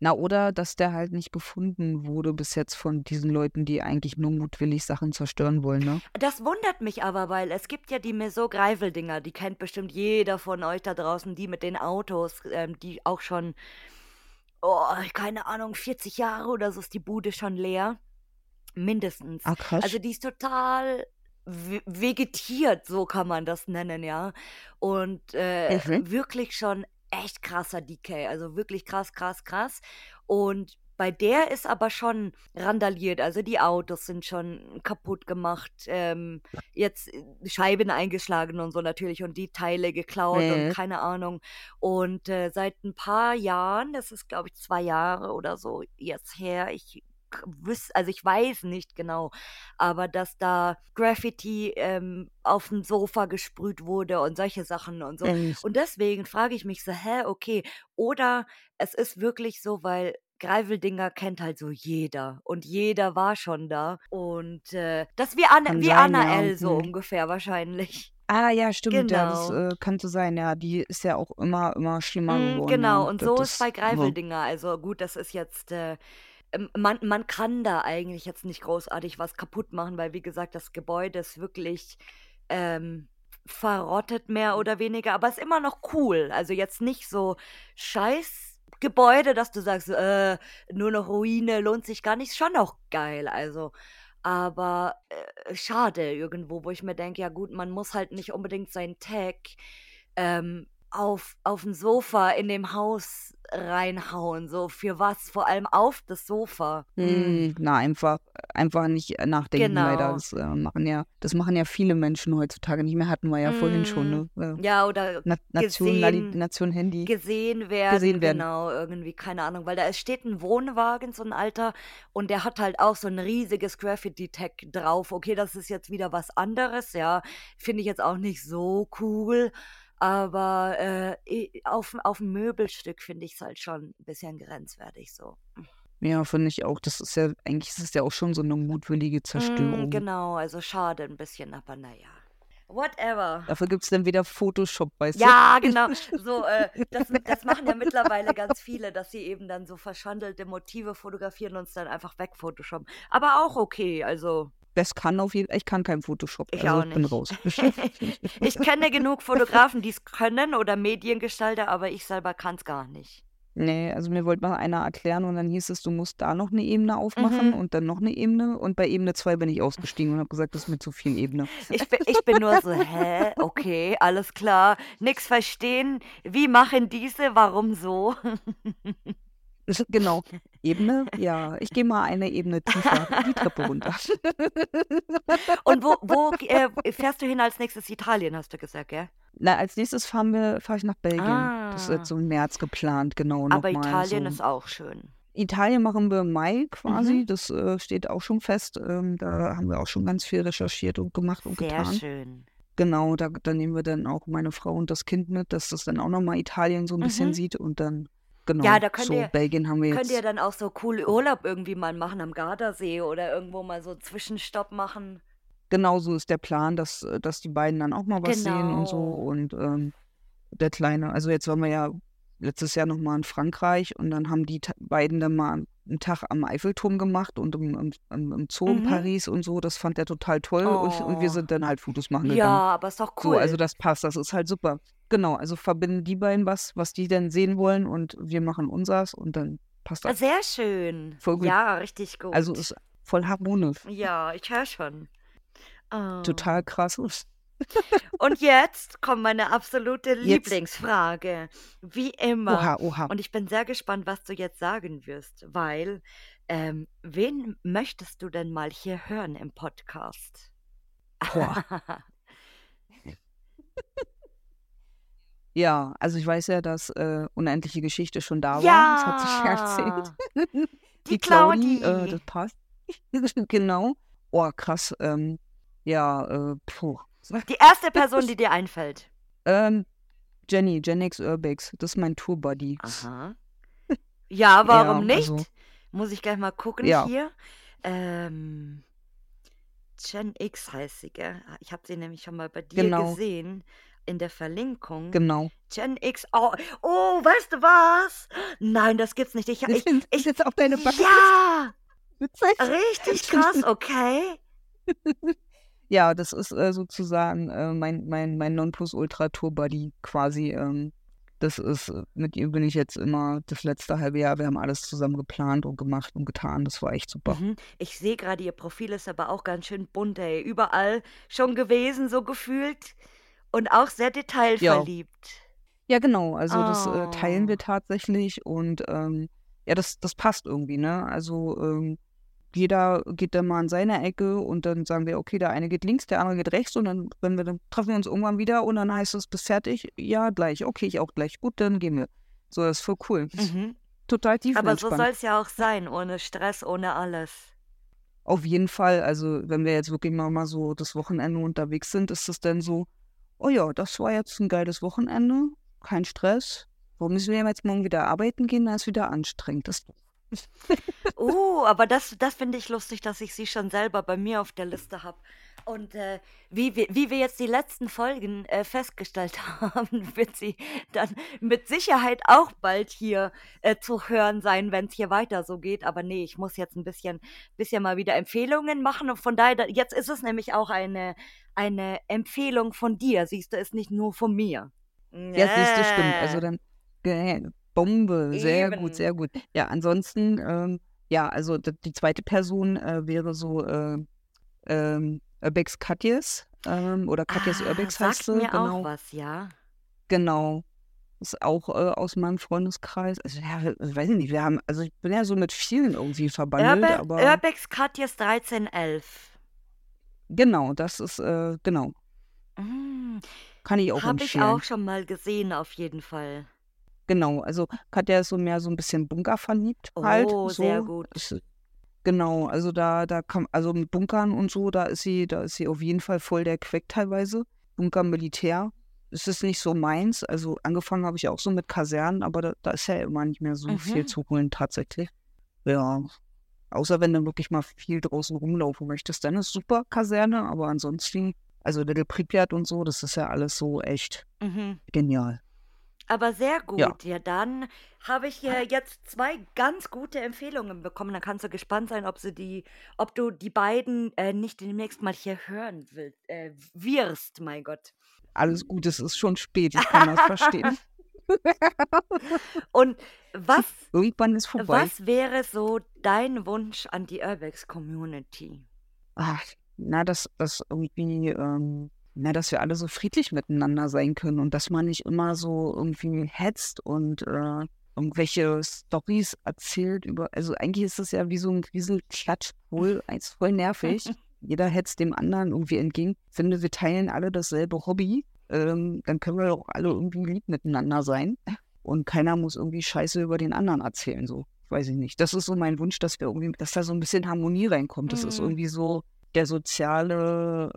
Na, oder dass der halt nicht gefunden wurde bis jetzt von diesen Leuten, die eigentlich nur mutwillig Sachen zerstören wollen, ne? Das wundert mich aber, weil es gibt ja die Meso-Greivel-Dinger, die kennt bestimmt jeder von euch da draußen, die mit den Autos, ähm, die auch schon, oh, keine Ahnung, 40 Jahre oder so ist die Bude schon leer. Mindestens. Ah, krass. Also die ist total vegetiert, so kann man das nennen, ja. Und äh, Mhm. wirklich schon echt krasser Decay, also wirklich krass, krass, krass. Und bei der ist aber schon randaliert, also die Autos sind schon kaputt gemacht, ähm, jetzt äh, Scheiben eingeschlagen und so natürlich und die Teile geklaut und Mhm. keine Ahnung. Und äh, seit ein paar Jahren, das ist glaube ich zwei Jahre oder so jetzt her, ich k- wüs also ich weiß nicht genau, aber dass da Graffiti ähm, auf dem Sofa gesprüht wurde und solche Sachen und so. Ähm, Und deswegen frage ich mich so, hä, okay, oder es ist wirklich so, weil Greiveldinger kennt halt so jeder und jeder war schon da und äh, das wie Anna, Kann wie sein, ja. Anna so Hm. ungefähr wahrscheinlich. Ah, ja, stimmt, ja, das Genau. äh, könnte sein, ja. Die ist ja auch immer, immer schlimmer Mm, geworden, genau, ja. und Das so ist bei. Greiveldinger. Also gut, das ist jetzt, äh, man, man kann da eigentlich jetzt nicht großartig was kaputt machen, weil wie gesagt, das Gebäude ist wirklich ähm, verrottet mehr oder weniger, aber ist immer noch cool. Also jetzt nicht so scheiß Gebäude, dass du sagst, äh, nur noch Ruine lohnt sich gar nicht, schon noch geil. Also, aber äh, schade irgendwo, wo ich mir denke, ja gut, man muss halt nicht unbedingt seinen Tag ähm, auf auf 'n Sofa in dem Haus reinhauen, so für was? Vor allem auf das Sofa. Hm. Hm, na, einfach, einfach nicht äh, nachdenken, leider. Genau. Das äh, machen ja, das machen ja viele Menschen heutzutage nicht mehr. Hatten wir ja vorhin schon, Mm, ne? Äh, ja, oder Na Nation, gesehen Nation Handy. gesehen werden, Gesehen werden. genau, irgendwie, keine Ahnung, weil da es steht 'n Wohnwagen, so 'n alter, und der hat halt auch so 'n riesiges Graffiti-Tag drauf. Okay, das ist jetzt wieder was anderes, ja, finde ich jetzt auch nicht so cool, aber äh, auf 'n Möbelstück finde ich's halt schon 'n bisschen grenzwertig so. Ja, finde ich auch. Das ist ja, eigentlich ist es ja auch schon so eine mutwillige Mm, Zerstörung. genau, also schade 'n bisschen, aber na ja. Whatever. Dafür gibt es dann wieder Photoshop, weißt du? Ja, genau. So, äh, das das machen ja mittlerweile ganz viele, dass sie eben dann so verschandelte Motive fotografieren und es dann einfach wegphotoshoppen. Aber auch okay, also Das kann auf jeden Ich kann kein Photoshop, ich also auch ich bin nicht. raus. Ich kenne genug Fotografen, die's können oder Mediengestalter, aber ich selber kann's gar nicht. Ne, also mir wollte mal einer erklären und dann hieß es, du musst da noch 'ne Ebene aufmachen Mhm. und dann noch 'ne Ebene und bei Ebene 2 bin ich ausgestiegen und habe gesagt: „Das ist mir zu viel Ebene.“ Ich bin ich bin nur so: „Hä? Okay, alles klar. Nix verstehen. Wie machen diese? Warum so?“ Genau. Ebene? Ja, ich gehe mal eine Ebene tiefer die Treppe runter. Und wo wo äh, fährst du hin als Nächstes? Italien, hast du gesagt, gell? Na, als Nächstes fahren wir fahre ich nach Belgien. Das ist jetzt Ah. so im März geplant, genau, Aber Italien so ist auch schön. Italien machen wir im Mai quasi, Mhm. das, äh, steht auch schon fest. Ähm, da haben wir auch schon ganz viel recherchiert und gemacht und Sehr getan. schön. Genau, da da nehmen wir dann auch meine Frau und das Kind mit, dass das dann auch noch mal Italien so 'n bisschen Mhm. sieht und dann Ja, genau, da könnt so ihr Belgien haben wir könnt ihr jetzt dann auch so cool Urlaub irgendwie mal machen am Gardasee oder irgendwo mal so Zwischenstopp machen. Genau so ist der Plan, dass äh, dass die beiden dann auch mal was sehen und so Genau. und, ähm, der Kleine also jetzt waren wir ja letztes Jahr noch mal in Frankreich und dann haben die beiden dann mal 'n Tag am Eiffelturm gemacht und im im im Zoo in Mhm. Paris und so. Das fand er total toll und und wir Oh. sind dann halt Fotos machen Ja, gegangen. aber ist doch So, also cool. das passt, das ist halt super. Genau, also verbinden die beiden was, was die denn sehen wollen und wir machen unseres und dann passt das. Sehr schön. Voll gut. Ja, richtig Also gut. ist voll harmonisch. Ja, ich höre schon. Oh. Total krass. Und jetzt kommt meine absolute Jetzt Lieblingsfrage. Wie immer. Oha, oha. Und ich bin sehr gespannt, was du jetzt sagen wirst, weil Ähm, wen möchtest du denn mal hier hören im Podcast? Ja, also ich weiß ja, dass äh, Unendliche Geschichte schon da war. Das hat sich ja erzählt. Ja, Die die Claudi, äh, Claudi. das passt. Genau. Oh, krass. Ähm, ja, äh, puh. Die erste Person, die dir einfällt. Ähm, Jenny, Genix Urbex, das ist mein Tourbuddy. Aha. Ja, warum Ja, nicht? also, Muss ich gleich mal gucken ja, hier. Ähm, Gen X heißt sie, gell? Ah, Ich habe sie nämlich schon mal bei dir genau, gesehen in der Verlinkung. genau. Gen X. Oh, oh, weißt du was? Nein, das gibt's nicht. Ich, ich, ist ich, jetzt auf deine Bucketlist. ja, richtig krass, okay. Ja, das ist äh, sozusagen äh, mein, mein, mein Nonplusultra-Tour-Buddy quasi. Ähm, das ist, äh, mit ihr bin ich jetzt immer das letzte halbe Jahr. Wir haben alles zusammen geplant und gemacht und getan. Das war echt super. Mhm. Ich sehe gerade, ihr Profil ist aber auch ganz schön bunt, ey. Überall schon gewesen, so gefühlt. Und auch sehr Ja, detailverliebt. ja, genau. Also das äh, teilen Oh. wir tatsächlich und ähm, ja, das, das passt irgendwie, ne? Also ähm, jeder geht dann mal in seine Ecke und dann sagen wir, okay, der eine geht links, der andere geht rechts und dann, wenn wir dann treffen wir uns irgendwann wieder und dann heißt es, bist fertig? Ja, gleich. Okay, ich auch gleich. Gut, dann gehen wir. So, das ist voll cool. Ist Mhm. total Aber so soll es ja auch sein, ohne Stress, ohne alles. Auf jeden Fall, also wenn wir jetzt wirklich mal, mal so das Wochenende unterwegs sind, ist es dann so, oh ja, das war jetzt ein geiles Wochenende, kein Stress. Wo müssen wir jetzt morgen wieder arbeiten gehen? Da ist wieder anstrengend. Das Oh, aber das, das finde ich lustig, dass ich sie schon selber bei mir auf der Liste habe. Und äh, wie, wir, wie wir jetzt die letzten Folgen äh, festgestellt haben, wird sie dann mit Sicherheit auch bald hier äh, zu hören sein, wenn es hier weiter so geht. Aber nee, ich muss jetzt ein bisschen, bisschen mal wieder Empfehlungen machen. Und von daher, da- jetzt ist es nämlich auch eine, eine Empfehlung von dir. Siehst du, ist nicht nur von mir. Ja, siehst du, stimmt. Also dann, ge- Bombe, sehr gut, eben. sehr gut. Ja, ansonsten, ähm, ja, also die zweite Person äh, wäre so äh, ähm, Urbex Katjes ähm, oder Katjes Ah, Urbex heißt sie, mir auch genau, was, ja. genau. Ist auch äh, aus meinem Freundeskreis. Also, ja, ich weiß nicht, wir haben, also ich bin ja so mit vielen irgendwie verbandelt, Urbe aber Urbex Katjes 1311. genau, das ist, äh, genau, Mm, kann ich auch habe ich empfehlen. auch schon mal gesehen, auf jeden Fall. Genau, also Katja ist so mehr so ein bisschen Bunker verliebt halt, Oh, sehr so. gut. Ist, genau, also da, da kann, also mit Bunkern und so, da ist sie, da ist sie auf jeden Fall voll der Queck teilweise. Bunker Militär. Es ist nicht so meins. Also angefangen habe ich auch so mit Kasernen, aber da, da ist ja immer nicht mehr so viel Mhm. zu holen tatsächlich. Ja. Außer wenn du wirklich mal viel draußen rumlaufen möchtest, dann ist super Kaserne, aber ansonsten, also Little Pripyat und so, das ist ja alles so echt Mhm. genial. Aber sehr Ja. gut. Ja, dann habe ich hier jetzt zwei ganz gute Empfehlungen bekommen. Dann kannst du gespannt sein, ob, sie die, ob du die beiden äh, nicht demnächst mal hier hören willst, äh, wirst, mein Gott. Alles gut, es ist schon spät, ich kann das verstehen. Und was, Irgendwann ist vorbei. was wäre so dein Wunsch an die Urbex Community? Ach, na, dass, dass irgendwie, ähm, na, dass wir alle so friedlich miteinander sein können und dass man nicht immer so irgendwie hetzt und äh, irgendwelche Stories erzählt über, also eigentlich ist das ja wie so ein riesen Klatsch, wohl, ist voll nervig. Jeder hetzt dem anderen irgendwie entgegen. Ich finde, wir teilen alle dasselbe Hobby. Ähm, dann können wir doch alle irgendwie lieb miteinander sein. Und keiner muss irgendwie Scheiße über den anderen erzählen, so. Weiß ich nicht. Das ist so mein Wunsch, dass wir irgendwie, dass da so ein bisschen Harmonie reinkommt. Das ist Mhm. irgendwie so der soziale,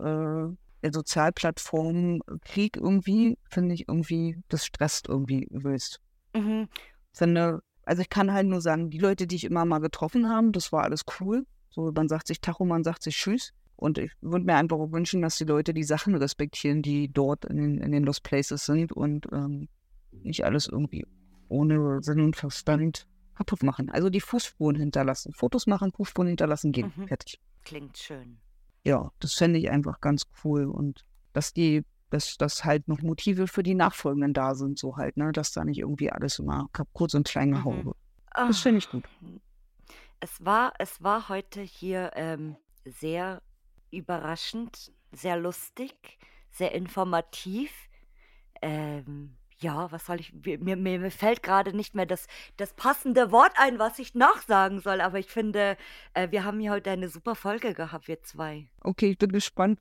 äh, der Sozialplattform-Krieg irgendwie, finde ich irgendwie, das stresst irgendwie übelst. Mhm. Finde, also ich kann halt nur sagen, die Leute, die ich immer mal getroffen habe, das war alles cool. So, man sagt sich Tacho, man sagt sich Tschüss. Und ich würde mir einfach auch wünschen, dass die Leute die Sachen respektieren, die dort in den, in den Lost Places sind und ähm, nicht alles irgendwie ohne Sinn und Verstand kaputt machen. Also die Fußspuren hinterlassen. Fotos machen, Fußspuren hinterlassen, gehen. Mhm. Fertig. Klingt schön. Ja, das fände ich einfach ganz cool. Und dass die, dass, dass halt noch Motive für die Nachfolgenden da sind, so halt, ne? Dass da nicht irgendwie alles immer kurz und klein gehauen Mhm. wird. Ah. Das finde ich gut. Es war, es war heute hier ähm, sehr überraschend, sehr lustig, sehr informativ. Ähm, ja, was soll ich, mir, mir, mir fällt gerade nicht mehr das, das passende Wort ein, was ich noch sagen soll, aber ich finde, äh, wir haben hier heute eine super Folge gehabt, wir zwei. Okay, ich bin gespannt,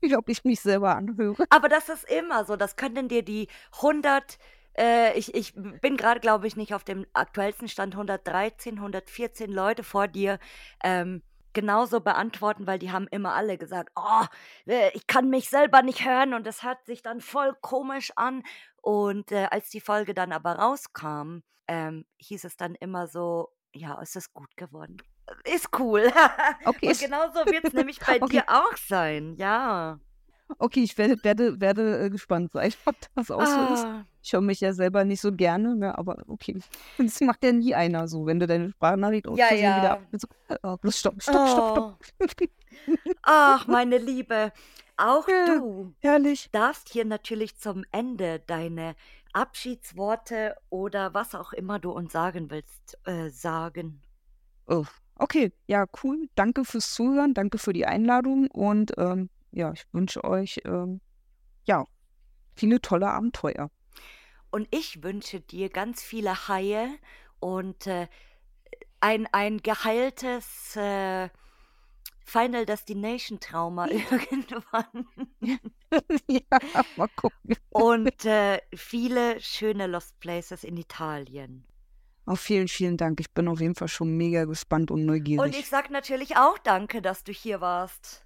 wie ob ich mich selber anhöre. Aber das ist immer so, das könnten dir die 100 äh, ich, ich bin gerade, glaube ich, nicht auf dem aktuellsten Stand 113, 114 Leute vor dir. Ähm, genauso beantworten, weil die haben immer alle gesagt, oh, äh, ich kann mich selber nicht hören und das hört sich dann voll komisch an. Und äh, als die Folge dann aber rauskam, ähm, hieß es dann immer so, ja, es ist gut geworden. Ist cool. Okay. und genauso wird es nämlich bei okay. dir auch sein, ja. Okay, ich werde, werde, werde äh, gespannt sein, ob das auch so ist. Ah. Ich höre mich ja selber nicht so gerne, ne, aber okay. Das macht ja nie einer so, wenn du deine Sprachnachricht ja, ja. wieder ab. So, oh, bloß stopp, stopp, oh. stopp, stopp. Ach, meine Liebe, auch ja, du herrlich. darfst hier natürlich zum Ende deine Abschiedsworte oder was auch immer du uns sagen willst, äh, sagen. Oh, okay, ja, cool. Danke fürs Zuhören, danke für die Einladung und ähm, ja, ich wünsche euch ähm, ja viele tolle Abenteuer. Und ich wünsche dir ganz viele Haie und äh, ein, ein geheiltes äh, Final Destination Trauma irgendwann. ja, mal gucken. Und äh, viele schöne Lost Places in Italien. Oh, vielen, vielen Dank. Ich bin auf jeden Fall schon mega gespannt und neugierig. Und ich sag natürlich auch danke, dass du hier warst.